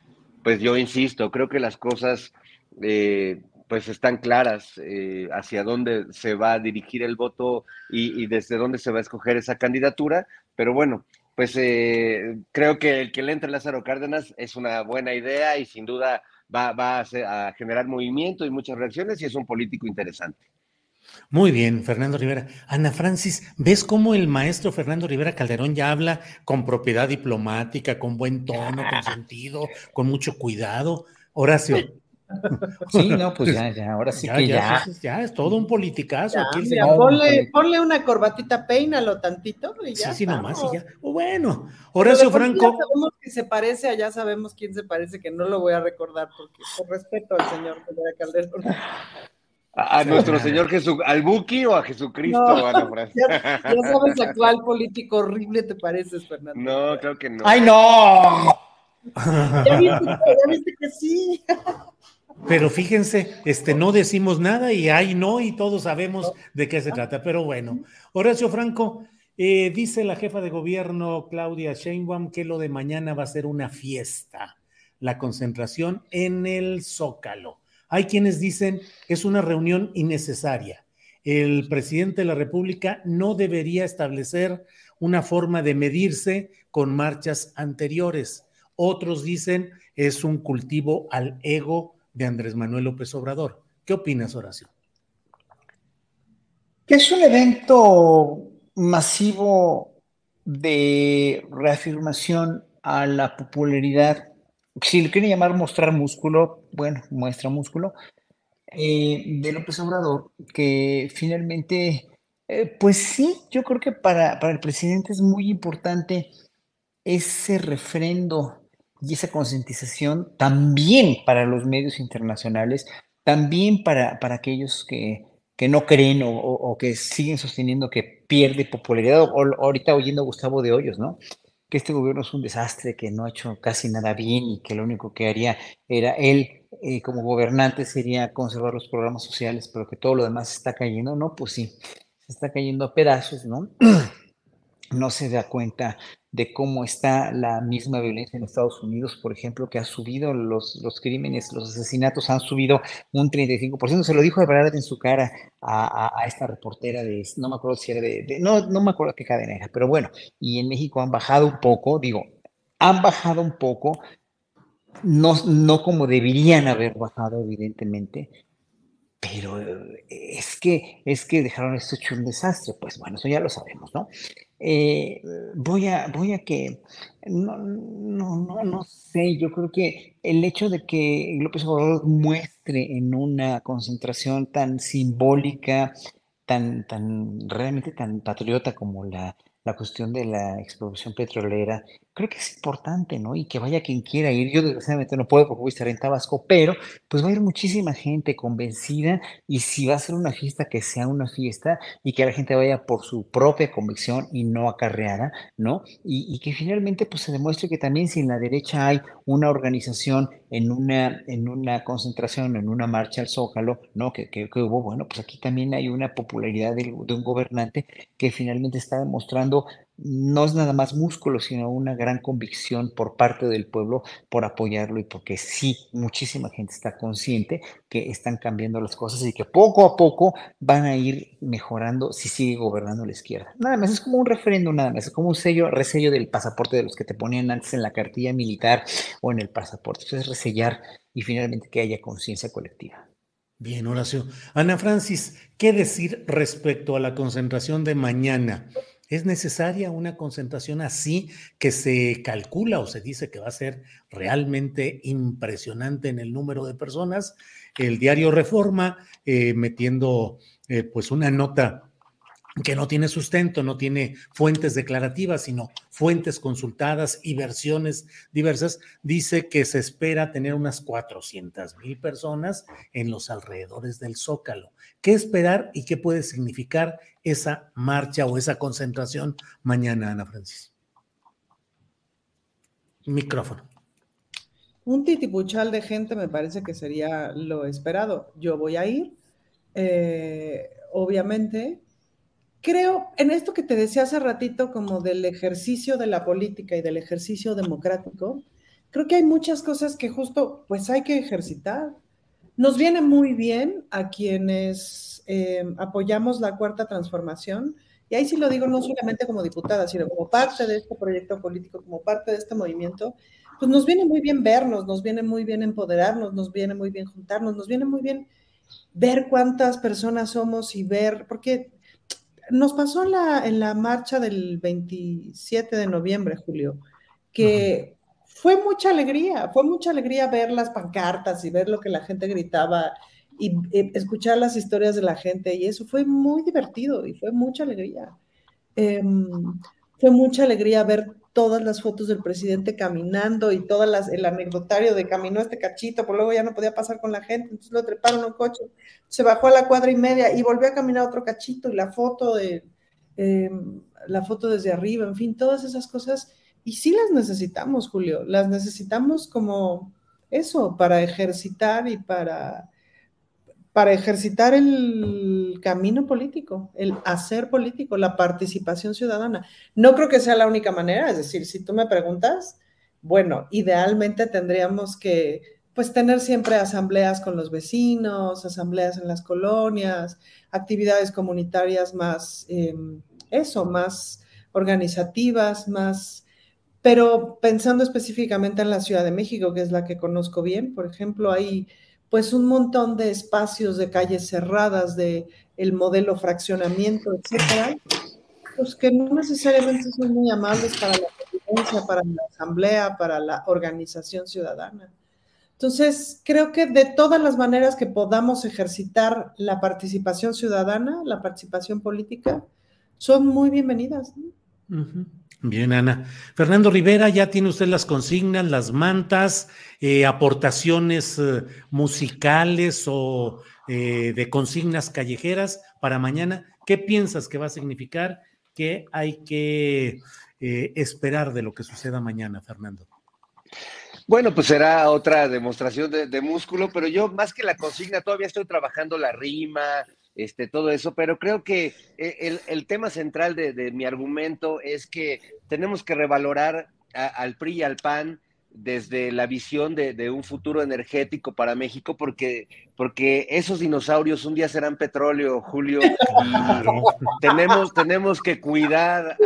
pues yo insisto, creo que las cosas eh, pues están claras eh, hacia dónde se va a dirigir el voto y, desde dónde se va a escoger esa candidatura, pero bueno, pues eh, creo que el que le entre Lázaro Cárdenas es una buena idea y sin duda va, va a generar movimiento y muchas reacciones y es un político interesante. Muy bien, Fernando Rivera. Ana Francis, ¿ves cómo el maestro Fernando Rivera Calderón ya habla con propiedad diplomática, con buen tono, con <laughs> sentido, con mucho cuidado? Horacio. Sí, no, pues ya, ya, ahora sí que ya. Ya, es todo un politicazo. ponle, una corbatita, peínalo tantito y ya. Sí, sí, nomás y ya. Bueno, Horacio Franco. Ya sabemos que se parece, allá sabemos quién se parece, que no lo voy a recordar porque por respeto al señor Calderón. A, nuestro Señor Jesús, al Buki o a Jesucristo, Ana ya, ya, sabes a cuál político horrible te pareces, Fernando. No, creo que no. ¡Ay, no! ya, viste, que sí. Pero fíjense, este, no decimos nada y ay no, y todos sabemos de qué se trata. Pero bueno, Horacio Franco, eh, dice la jefa de gobierno Claudia Sheinbaum que lo de mañana va a ser una fiesta, la concentración en el Zócalo. Hay quienes dicen que es una reunión innecesaria. El presidente de la República no debería establecer una forma de medirse con marchas anteriores. Otros dicen es un cultivo al ego de Andrés Manuel López Obrador. ¿Qué opinas, Horacio? Es un evento masivo de reafirmación a la popularidad. Si le quieren llamar mostrar músculo, bueno, muestra músculo, eh, de López Obrador, que finalmente, eh, pues sí, yo creo que para, para el presidente es muy importante ese refrendo y esa concientización también para los medios internacionales, también para, para aquellos que, que no creen o, que siguen sosteniendo que pierde popularidad, o, ahorita oyendo a Gustavo de Hoyos, ¿no? Que este gobierno es un desastre, que no ha hecho casi nada bien y que lo único que haría era él eh, como gobernante sería conservar los programas sociales, pero que todo lo demás está cayendo, ¿no? Pues sí, se está cayendo a pedazos, ¿no? <clears throat> no se da cuenta de cómo está la misma violencia en Estados Unidos, por ejemplo, que ha subido los, los crímenes, los asesinatos han subido un 35%. Se lo dijo de verdad en su cara a, esta reportera de, no me acuerdo si era de, no, no me acuerdo qué cadena era, pero bueno, y en México han bajado un poco, digo, han bajado un poco, no, no como deberían haber bajado, evidentemente, pero es que, es que dejaron esto hecho un desastre, pues bueno, eso ya lo sabemos, ¿no? Eh, voy, a, voy a que, no, no, no, no sé, yo creo que el hecho de que López Obrador muestre en una concentración tan simbólica, tan, tan, realmente tan patriota como la, la cuestión de la explotación petrolera, creo que es importante, ¿no? Y que vaya quien quiera ir. Yo desgraciadamente no puedo porque voy a estar en Tabasco, pero pues va a ir muchísima gente convencida y si va a ser una fiesta, que sea una fiesta y que la gente vaya por su propia convicción y no acarreada, ¿no? Y, que finalmente pues se demuestre que también si en la derecha hay una organización en una, en una concentración, en una marcha al Zócalo, ¿no? Que, que, hubo, bueno, pues aquí también hay una popularidad de un gobernante que finalmente está demostrando no es nada más músculo, sino una gran convicción por parte del pueblo por apoyarlo y porque sí, muchísima gente está consciente que están cambiando las cosas y que poco a poco van a ir mejorando si sigue gobernando la izquierda. Nada más, es como un referéndum, nada más, es como un sello, resello del pasaporte de los que te ponían antes en la cartilla militar o en el pasaporte. Eso es resellar y finalmente que haya conciencia colectiva. Bien, Horacio. Ana Francis, ¿qué decir respecto a la concentración de mañana? ¿Es necesaria una concentración así que se calcula o se dice que va a ser realmente impresionante en el número de personas? El diario Reforma, eh, metiendo eh, pues una nota que no tiene sustento, no tiene fuentes declarativas, sino fuentes consultadas y versiones diversas, dice que se espera tener unas 400 mil personas en los alrededores del Zócalo. ¿Qué esperar y qué puede significar esa marcha o esa concentración mañana, Ana Francis? Micrófono. Un titipuchal de gente me parece que sería lo esperado. Yo voy a ir, eh, obviamente creo en esto que te decía hace ratito como del ejercicio de la política y del ejercicio democrático, creo que hay muchas cosas que justo pues hay que ejercitar. Nos viene muy bien a quienes eh, apoyamos la cuarta transformación, y ahí sí lo digo no solamente como diputada, sino como parte de este proyecto político, como parte de este movimiento, pues nos viene muy bien vernos, nos viene muy bien empoderarnos, nos viene muy bien juntarnos, nos viene muy bien ver cuántas personas somos y ver, porque nos pasó en la, en la marcha del 27 de noviembre, Julio, que fue mucha alegría, fue mucha alegría ver las pancartas y ver lo que la gente gritaba y, eh, escuchar las historias de la gente y eso fue muy divertido y fue mucha alegría. Em, fue mucha alegría ver todas las fotos del presidente caminando y todas las, el anecdotario de caminó este cachito, por luego ya no podía pasar con la gente, entonces lo treparon un coche, se bajó a la cuadra y media y volvió a caminar otro cachito y la foto de em, la foto desde arriba, en fin, todas esas cosas. Y sí las necesitamos, Julio, las necesitamos como eso, para ejercitar y para para ejercitar el camino político, el hacer político, la participación ciudadana. No creo que sea la única manera, es decir, si tú me preguntas, bueno, idealmente tendríamos que pues tener siempre asambleas con los vecinos, asambleas en las colonias, actividades comunitarias más, em, eso, más, organizativas, más, pero pensando específicamente en la Ciudad de México, que es la que conozco bien, por ejemplo, hay pues un montón de espacios de calles cerradas, de el modelo fraccionamiento, etcétera, pues que no necesariamente son muy amables para la convivencia, para la asamblea, para la organización ciudadana. Entonces, creo que de todas las maneras que podamos ejercitar la participación ciudadana, la participación política, son muy bienvenidas. Bien, Ana. Fernando Rivera, ya tiene usted las consignas, las mantas, eh, aportaciones eh, musicales o eh, de consignas callejeras para mañana. ¿Qué piensas que va a significar? ¿Qué hay que esperar de lo que suceda mañana, Fernando? Bueno, pues será otra demostración de, músculo, pero yo más que la consigna todavía estoy trabajando la rima, este, todo eso, pero creo que eh, el, tema central de, mi argumento es que tenemos que revalorar al PRI y al PAN desde la visión de, un futuro energético para México, porque, porque esos dinosaurios un día serán petróleo, Julio, y tenemos, tenemos que cuidar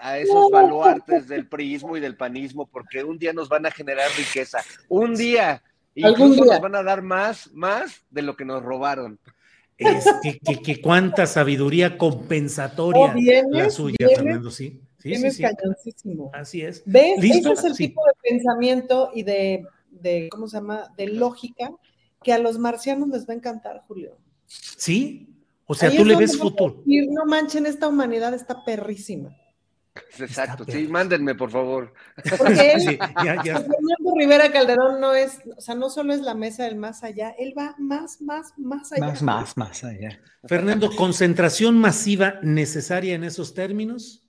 a, esos baluartes del priismo y del panismo, porque un día nos van a generar riqueza, un día, incluso nos van a dar más, más de lo que nos robaron. Es que, cuánta sabiduría compensatoria la suya, Fernando, sí. Sí, sí, Así es. ¿Ves? Ese es el tipo de pensamiento y de, ¿cómo se llama? De lógica que a los marcianos les va a encantar, Julio. Sí, o sea, tú le ves futuro. no manchen, esta humanidad está perrísima. <laughs> Exacto, sí, mándenme, por favor. <laughs> Porque él, Fernando Rivera Calderón no es, o sea, no solo es la mesa del más allá, él va más, más, más allá. Más, más, más allá. Fernando, ¿concentración masiva necesaria en esos términos?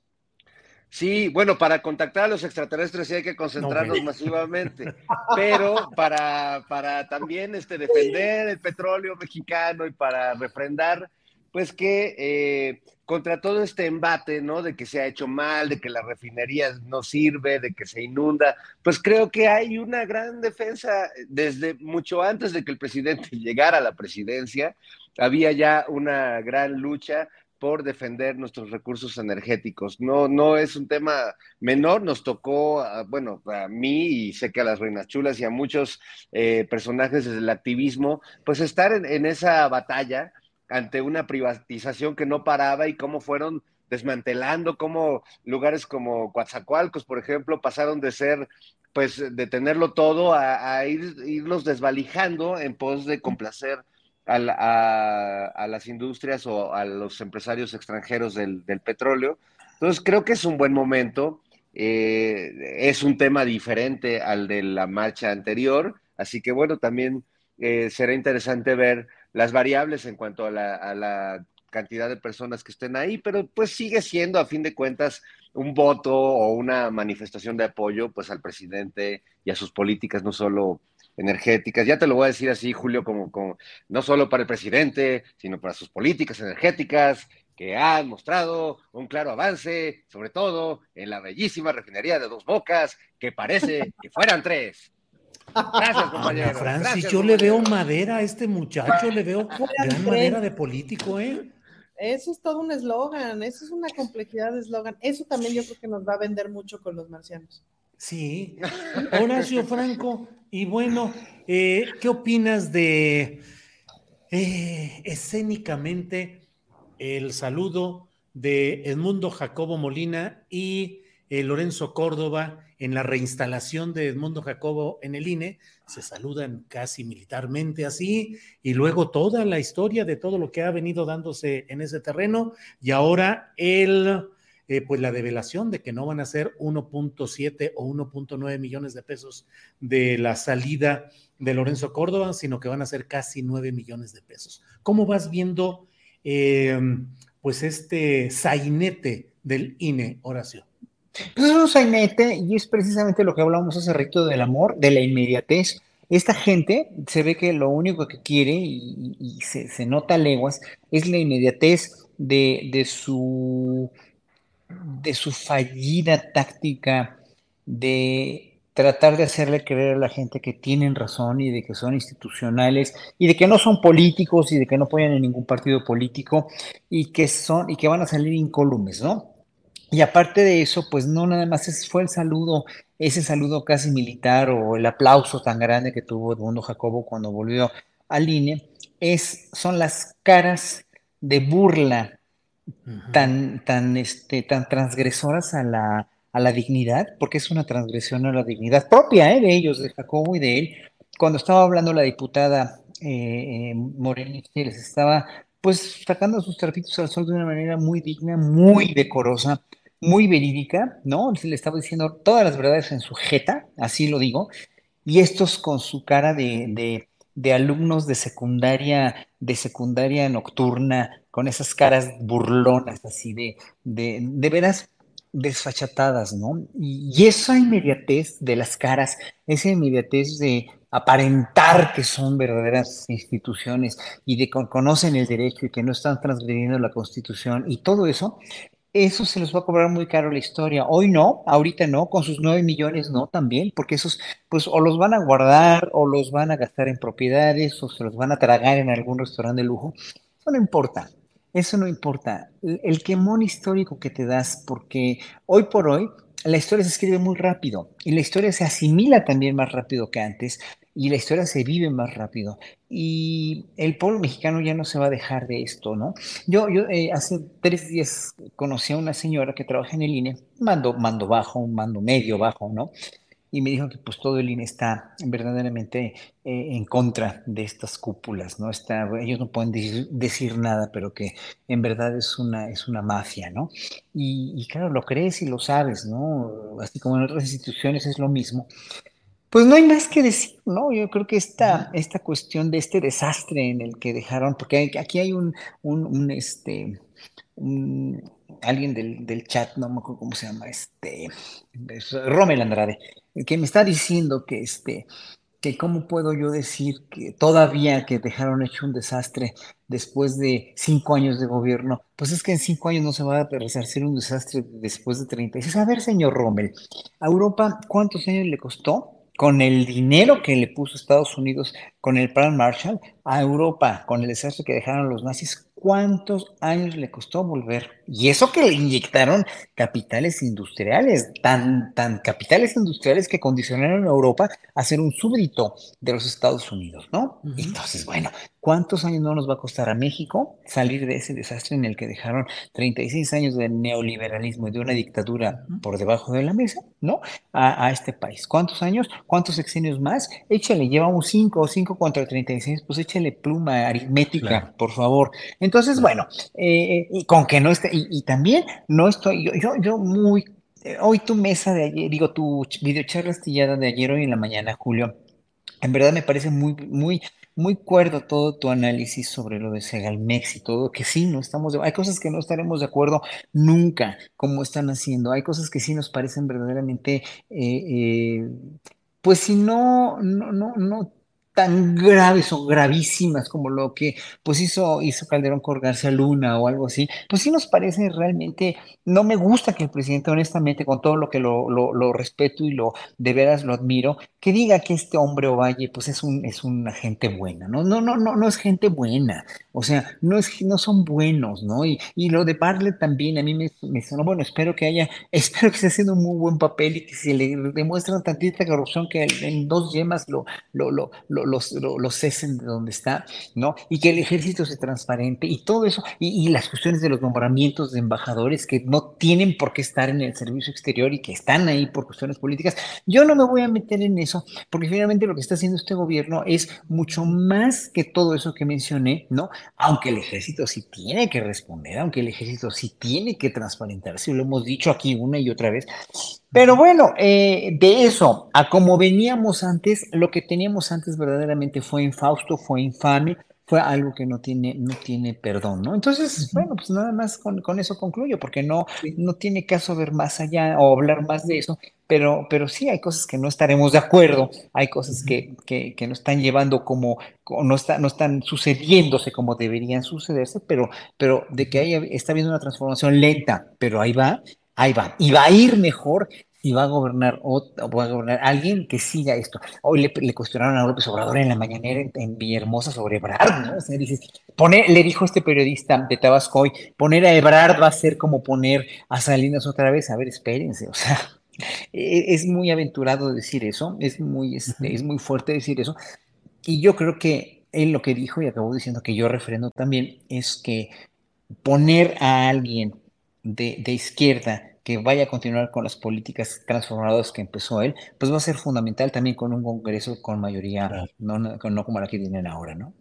Sí, bueno, para contactar a los extraterrestres sí hay que concentrarnos masivamente, pero para, para también este, defender el petróleo mexicano y para refrendar, pues que eh, contra todo este embate, ¿no? De que se ha hecho mal, de que la refinería no sirve, de que se inunda, pues creo que hay una gran defensa desde mucho antes de que el presidente <laughs> llegara a la presidencia, había ya una gran lucha por defender nuestros recursos energéticos. No, no es un tema menor, nos tocó, bueno, a mí y sé que a las Reinas Chulas y a muchos eh, personajes del activismo, pues estar en, esa batalla ante una privatización que no paraba y cómo fueron desmantelando, cómo lugares como Coatzacoalcos, por ejemplo, pasaron de ser, pues, de tenerlo todo a, a ir, irlos desvalijando en pos de complacer a, las industrias o a los empresarios extranjeros del, petróleo. Entonces, creo que es un buen momento. Eh, es un tema diferente al de la marcha anterior, así que bueno, también eh, será interesante ver las variables en cuanto a la, cantidad de personas que estén ahí, pero pues sigue siendo a fin de cuentas un voto o una manifestación de apoyo pues al presidente y a sus políticas, no solo energéticas. Ya te lo voy a decir así, Julio, como, como no solo para el presidente, sino para sus políticas energéticas, que han mostrado un claro avance, sobre todo en la bellísima refinería de Dos Bocas, que parece que fueran tres. Gracias, compañero. Francis, yo le veo madera a este muchacho, le veo <laughs> gran madera de político, ¿eh? Eso es todo un eslogan, eso es una complejidad de eslogan. Eso también yo creo que nos va a vender mucho con los marcianos. Sí. Horacio Franco, y bueno, eh, ¿qué opinas de eh, escénicamente el saludo de Edmundo Jacobo Molina y eh, Lorenzo Córdoba en la reinstalación de Edmundo Jacobo en el INE? Se saludan casi militarmente así, y luego toda la historia de todo lo que ha venido dándose en ese terreno, y ahora el eh, pues la develación de que no van a ser 1.7 o 1.9 millones de pesos de la salida de Lorenzo Córdoba, sino que van a ser casi 9 millones de pesos. ¿Cómo vas viendo eh, pues este sainete del INE, Horacio? Pues es un sainete y es precisamente lo que hablábamos hace rato del amor, de la inmediatez. Esta gente se ve que lo único que quiere y, se, nota leguas es la inmediatez de, de su de su fallida táctica de tratar de hacerle creer a la gente que tienen razón y de que son institucionales y de que no son políticos y de que no apoyan en ningún partido político y que son y que van a salir incólumes, ¿no? Y aparte de eso, pues no nada más fue el saludo, ese saludo casi militar o el aplauso tan grande que tuvo Edmundo Jacobo cuando volvió al INE, es, son las caras de burla tan, tan, este, tan transgresoras a la, a la dignidad, porque es una transgresión a la dignidad propia ¿eh? de ellos, de Jacobo y de él. Cuando estaba hablando la diputada eh, eh Moreno, les estaba pues sacando sus trapitos al sol de una manera muy digna, muy decorosa, muy verídica, ¿no? Le estaba diciendo todas las verdades en su jeta, así lo digo, y estos con su cara de, de, alumnos de secundaria, de secundaria nocturna, con esas caras burlonas, así de, de, de veras desfachatadas, ¿no? Y, esa inmediatez de las caras, esa inmediatez de aparentar que son verdaderas instituciones y de que conocen el derecho y que no están transgrediendo la constitución y todo eso, eso se los va a cobrar muy caro la historia. Hoy no, ahorita no, con sus nueve millones no también, porque esos pues o los van a guardar o los van a gastar en propiedades o se los van a tragar en algún restaurante de lujo. Eso no importa, eso no importa. El quemón histórico que te das, porque hoy por hoy la historia se escribe muy rápido y la historia se asimila también más rápido que antes y la historia se vive más rápido. Y el pueblo mexicano ya no se va a dejar de esto, ¿no? Yo, yo eh, hace tres días conocí a una señora que trabaja en el INE, mando, mando bajo, mando medio bajo, ¿no? Y me dijo que pues todo el INE está verdaderamente eh, en contra de estas cúpulas, ¿no? Está, ellos no pueden decir, nada, pero que en verdad es una, es una mafia, ¿no? Y, y claro, lo crees y lo sabes, ¿no? Así como en otras instituciones es lo mismo. Pues no hay más que decir, ¿no? Yo creo que esta, esta cuestión de este desastre en el que dejaron, porque aquí hay un, un, este, alguien del, chat, no me acuerdo cómo se llama, este, Romel Andrade, que me está diciendo que este, que cómo puedo yo decir que todavía que dejaron hecho un desastre después de cinco años de gobierno, pues es que en cinco años no se va a resarcir un desastre después de 36. A ver, señor Rommel, ¿a Europa cuántos años le costó? Con el dinero que le puso Estados Unidos con el Plan Marshall a Europa, con el desastre que dejaron los nazis, ¿cuántos años le costó volver? Y eso que le inyectaron capitales industriales, tan, tan capitales industriales que condicionaron a Europa a ser un súbdito de los Estados Unidos, ¿no? Entonces, bueno, ¿cuántos años no nos va a costar a México salir de ese desastre en el que dejaron 36 años de neoliberalismo y de una dictadura por debajo de la mesa, ¿no? A, este país. ¿Cuántos años? ¿Cuántos sexenios más? Échale, llevamos 5 o 5 contra 36, pues échale pluma aritmética, por favor. Entonces, bueno, eh, y con que no esté y, también no estoy, yo, yo, muy, eh, hoy tu mesa de ayer, digo, tu videocharla astillada de ayer hoy en la mañana, Julio, en verdad me parece muy, muy, muy cuerdo todo tu análisis sobre lo de Segalmex y todo, que sí, no estamos, de, hay cosas que no estaremos de acuerdo nunca, como están haciendo, hay cosas que sí nos parecen verdaderamente, eh, eh, pues si no, no, no, no tan graves o gravísimas como lo que pues hizo, hizo Calderón con García Luna o algo así, pues sí nos parece realmente, no me gusta que el presidente honestamente, con todo lo que lo, lo, respeto y lo de veras lo admiro, que diga que este hombre Ovalle pues es un, es una gente buena, ¿no? No, no, no, no es gente buena, o sea, no, es, no son buenos, ¿no? Y, y lo de Bartlett también, a mí me, sonó, bueno, espero que haya, <laughs> espero que esté haciendo un muy buen papel y que se le demuestre tantita corrupción que en dos yemas lo, lo, lo los, los cesen de donde está, ¿no? Y que el ejército se transparente y todo eso, y, las cuestiones de los nombramientos de embajadores que no tienen por qué estar en el servicio exterior y que están ahí por cuestiones políticas. Yo no me voy a meter en eso, porque finalmente lo que está haciendo este gobierno es mucho más que todo eso que mencioné, ¿no? Aunque el ejército sí tiene que responder, aunque el ejército sí tiene que transparentarse, lo hemos dicho aquí una y otra vez, pero bueno, eh, de eso, a como veníamos antes, lo que teníamos antes verdaderamente fue infausto, fue infame, fue algo que no tiene, no tiene perdón, ¿no? Entonces, bueno, pues nada más con, eso concluyo, porque no, no tiene caso ver más allá o hablar más de eso, pero, pero sí hay cosas que no estaremos de acuerdo, hay cosas que, que, que no están llevando como, no, está, no están sucediéndose como deberían sucederse, pero, pero de que haya, está habiendo una transformación lenta, pero ahí va, ahí va. Y va a ir mejor y va a gobernar o, va a gobernar alguien que siga esto. Hoy le, cuestionaron a López Obrador en la mañanera en, Villahermosa sobre Ebrard, ¿no? O sea, dices, le dijo este periodista de Tabasco hoy, poner a Ebrard va a ser como poner a Salinas otra vez. A ver, espérense, o sea, <laughs> e, es muy aventurado decir eso, es muy, este, es muy fuerte decir eso. Y yo creo que él lo que dijo y acabó diciendo que yo refrendo también es que poner a alguien de, de izquierda que vaya a continuar con las políticas transformadoras que empezó él, pues va a ser fundamental también con un Congreso con mayoría, no, no, como la que tienen ahora, ¿no?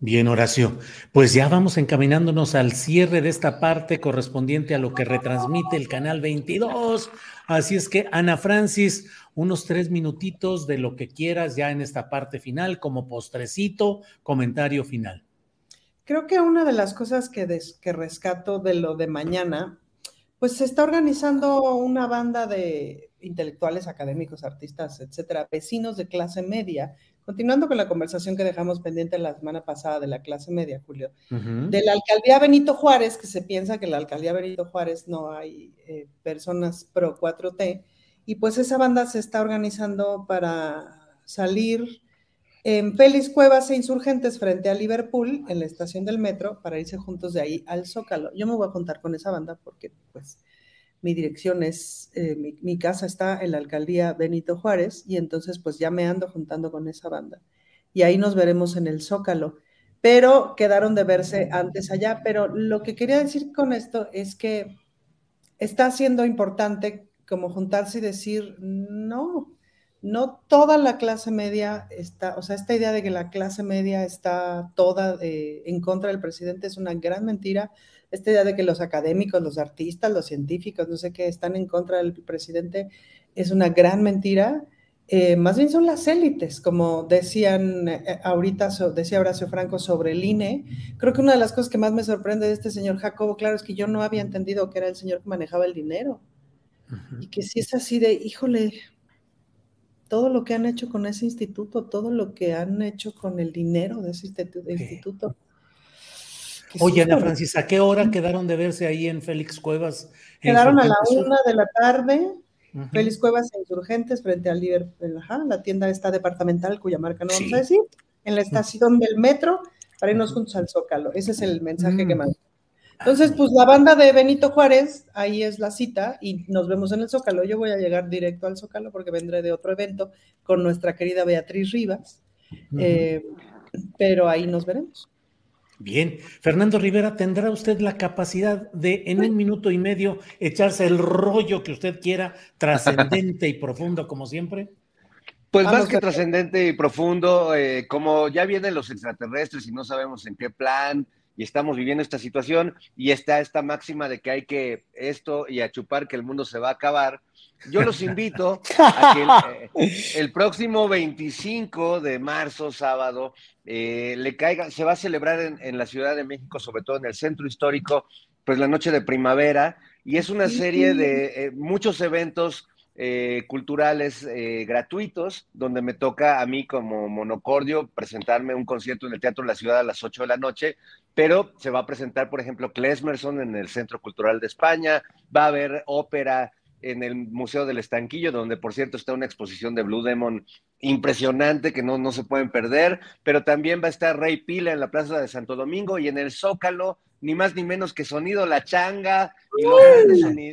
Bien, Horacio. Pues ya vamos encaminándonos al cierre de esta parte correspondiente a lo que retransmite el canal 22. Así es que, Ana Francis, unos tres minutitos de lo que quieras ya en esta parte final, como postrecito, comentario final. Creo que una de las cosas que, que rescato de lo de mañana pues se está organizando una banda de intelectuales, académicos, artistas, etcétera, vecinos de clase media, continuando con la conversación que dejamos pendiente la semana pasada de la clase media, Julio, de la alcaldía Benito Juárez, que se piensa que en la alcaldía Benito Juárez no hay eh, personas pro 4T, y pues esa banda se está organizando para salir en Félix Cuevas e Insurgentes frente a Liverpool, en la estación del metro, para irse juntos de ahí al Zócalo. Yo me voy a contar con esa banda porque, pues, mi dirección es, eh, mi, casa está en la alcaldía Benito Juárez y entonces, pues, ya me ando juntando con esa banda. Y ahí nos veremos en el Zócalo. Pero quedaron de verse antes allá. Pero lo que quería decir con esto es que está siendo importante como juntarse y decir, no, no toda la clase media está, o sea, esta idea de que la clase media está toda eh, en contra del presidente es una gran mentira. Esta idea de que los académicos, los artistas, los científicos, no sé qué, están en contra del presidente es una gran mentira. Eh, más bien son las élites, como decían eh, ahorita, decía Horacio Franco sobre el INE. Creo que una de las cosas que más me sorprende de este señor Jacobo, claro, es que yo no había entendido que era el señor que manejaba el dinero. Y que si es así de, híjole, todo lo que han hecho con ese instituto, todo lo que han hecho con el dinero de ese instituto. Oye, Ana Francis, ¿a qué hora quedaron de verse ahí en Félix Cuevas? Quedaron a la una de la tarde. Félix Cuevas e Insurgentes frente al Liverpool, la tienda está departamental cuya marca no vamos a decir, en la estación del metro para irnos juntos al Zócalo. Ese es el mensaje que mm. mandó. Entonces, pues la banda de Benito Juárez, ahí es la cita y nos vemos en el Zócalo. Yo voy a llegar directo al Zócalo porque vendré de otro evento con nuestra querida Beatriz Rivas, eh, pero ahí nos veremos. Bien, Fernando Rivera, ¿tendrá usted la capacidad de en un minuto y medio echarse el rollo que usted quiera, trascendente y profundo como siempre? Pues más que trascendente y profundo, eh, como ya vienen los extraterrestres y no sabemos en qué plan, y estamos viviendo esta situación y está esta máxima de que hay que esto y a chupar que el mundo se va a acabar. Yo los invito a que el, eh, próximo 25 de marzo, sábado, eh, le caiga, se va a celebrar en, la Ciudad de México, sobre todo en el centro histórico, pues la noche de primavera, y es una serie de eh, muchos eventos culturales gratuitos, donde me toca a mí como monocordio presentarme un concierto en el Teatro de la Ciudad a las 8 de la noche, pero se va a presentar, por ejemplo, Klesmerson en el Centro Cultural de España, va a haber ópera en el Museo del Estanquillo, donde por cierto está una exposición de Blue Demon impresionante que no, no se pueden perder, pero también va a estar Rey Pila en la Plaza de Santo Domingo y en el Zócalo, ni más ni menos que Sonido La Changa y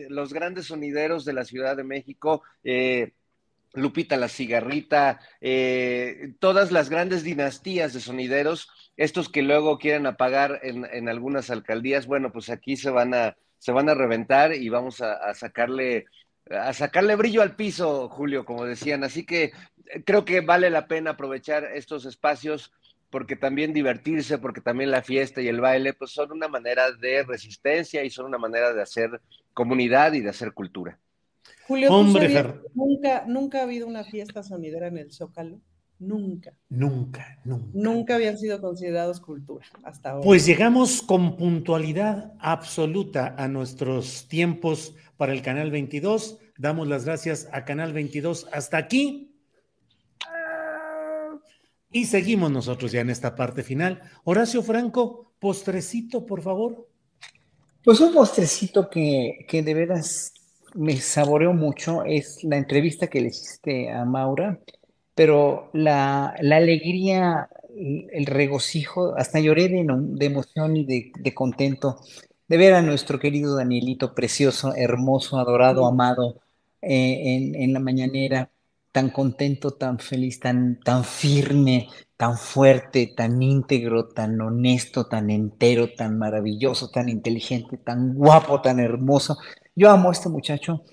los, grandes, sonideros de la Ciudad de México. Eh, Lupita la Cigarrita, eh, todas las grandes dinastías de sonideros estos que luego quieren apagar en, algunas alcaldías, bueno, pues aquí se van a, se van a reventar y vamos a, sacarle a sacarle brillo al piso, Julio, como decían. Así que eh, creo que vale la pena aprovechar estos espacios porque también divertirse, porque también la fiesta y el baile, pues son una manera de resistencia y son una manera de hacer comunidad y de hacer cultura. Julio, Hombre, nunca, nunca ha habido una fiesta sonidera en el Zócalo. Nunca. Nunca, nunca. Nunca habían sido considerados cultura hasta ahora. Pues llegamos con puntualidad absoluta a nuestros tiempos para el Canal 22. Damos las gracias a Canal 22 hasta aquí. Y seguimos nosotros ya en esta parte final. Horacio Franco, postrecito, por favor. Pues un postrecito que, que de veras me saboreó mucho es la entrevista que le hiciste a Maura, pero la, la alegría, el regocijo, hasta lloré de, de emoción y de, de, contento de ver a nuestro querido Danielito, precioso, hermoso, adorado, amado, eh, en, la mañanera, tan contento, tan feliz, tan, tan firme, tan fuerte, tan íntegro, tan honesto, tan entero, tan maravilloso, tan inteligente, tan guapo, tan hermoso. Yo amo a este muchacho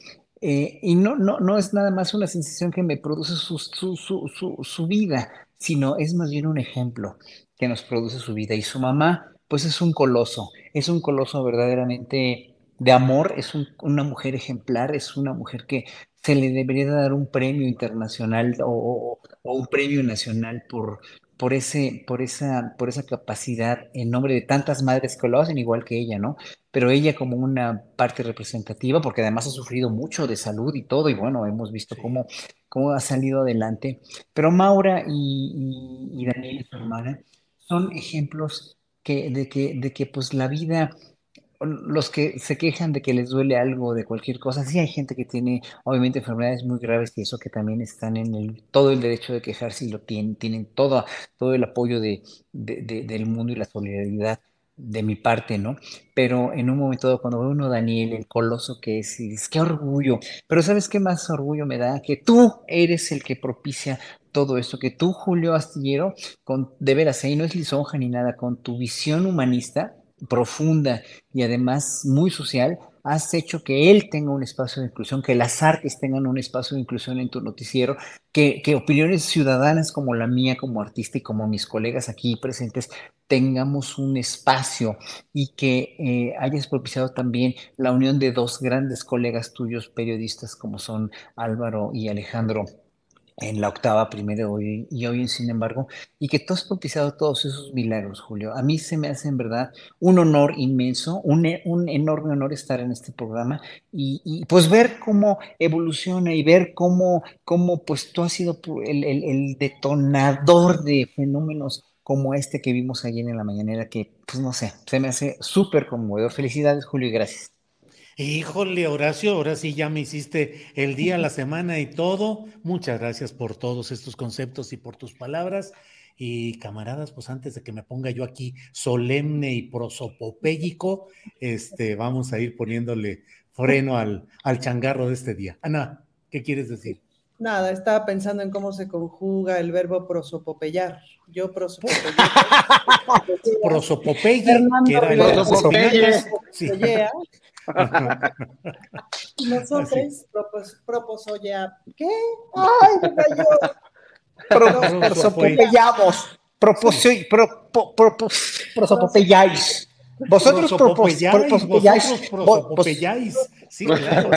eh, y no, no, no es nada más una sensación que me produce su, su, su, su, vida, sino es más bien un ejemplo que nos produce su vida. Y su mamá, pues es un coloso, es un coloso verdaderamente de amor, es una mujer ejemplar, es una mujer que se le debería dar un premio internacional o, o un premio nacional por, por, ese, por, esa, por esa capacidad en nombre de tantas madres que lo hacen igual que ella, ¿no? Pero ella como una parte representativa, porque además ha sufrido mucho de salud y todo, y bueno, hemos visto cómo, cómo ha salido adelante. Pero Maura y, y, y Daniel, su hermana, son ejemplos que, de, que, de que pues la vida los que se quejan de que les duele algo de cualquier cosa, sí hay gente que tiene obviamente enfermedades muy graves y eso que también están en el, todo el derecho de quejarse y lo tienen, tienen todo, todo el apoyo de, del mundo y la solidaridad de mi parte, ¿no? Pero en un momento dado, cuando ve uno Daniel, el coloso que es, y dices, qué orgullo, pero ¿sabes qué más orgullo me da? Que tú eres el que propicia todo esto, que tú, Julio Astillero, con, de veras, ahí no es lisonja ni nada, con tu visión humanista, profunda y además muy social, has hecho que él tenga un espacio de inclusión, que las artes tengan un espacio de inclusión en tu noticiero, que, que opiniones ciudadanas como la mía como artista y como mis colegas aquí presentes tengamos un espacio y que eh, hayas propiciado también la unión de dos grandes colegas tuyos periodistas como son Álvaro y Alejandro en la octava primero hoy, y hoy, sin embargo, y que tú has propiciado todos esos milagros, Julio. A mí se me hace en verdad un honor inmenso, un, e, un enorme honor estar en este programa y, y, pues ver cómo evoluciona y ver cómo, cómo pues tú has sido el, el, el detonador de fenómenos como este que vimos ayer en la mañanera, que pues no sé, se me hace súper conmovedor. Felicidades, Julio, y gracias. Híjole, Horacio, ahora sí ya me hiciste el día, la semana y todo. Muchas gracias por todos estos conceptos y por tus palabras. Y camaradas, pues antes de que me ponga yo aquí solemne y prosopopéyico, este, vamos a ir poniéndole freno al, al changarro de este día. Ana, ¿qué quieres decir? Nada, estaba pensando en cómo se conjuga el verbo prosopopeyar. Yo <laughs> prosopopeyar. Prosopopeya, que era el prosopopeye. Sí. Nosotros propos, proposoya, ¿qué? ¡Ay, me cayó! Prosopopeyamos. Prosopopeyáis. Vosotros prosopopeyáis. Prosopopeyáis. Sí, claro.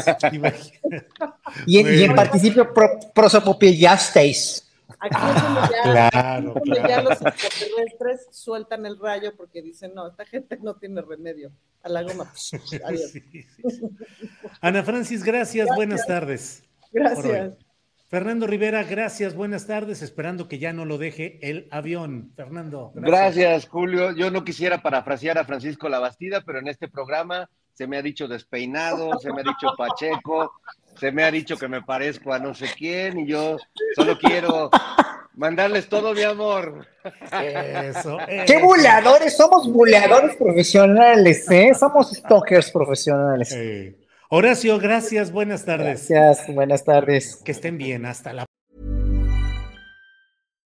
y, <laughs> y en participio prosopopeyasteis. Aquí es donde ya, claro, donde claro. ya los extraterrestres sueltan el rayo porque dicen, no, esta gente no tiene remedio. A la goma. Adiós. Sí, sí, sí. Ana Francis, gracias, gracias. buenas tardes. Gracias. Fernando Rivera, gracias, buenas tardes, esperando que ya no lo deje el avión. Fernando. Gracias. gracias, Julio. Yo no quisiera parafrasear a Francisco Labastida, pero en este programa se me ha dicho despeinado, se me ha dicho Pacheco, se me ha dicho que me parezco a no sé quién y yo solo quiero mandarles todo mi amor. Eso, eso. Qué buleadores, somos buleadores profesionales, ¿eh? Somos stalkers profesionales. Horacio, gracias, buenas tardes. Gracias, buenas tardes. Que estén bien, hasta la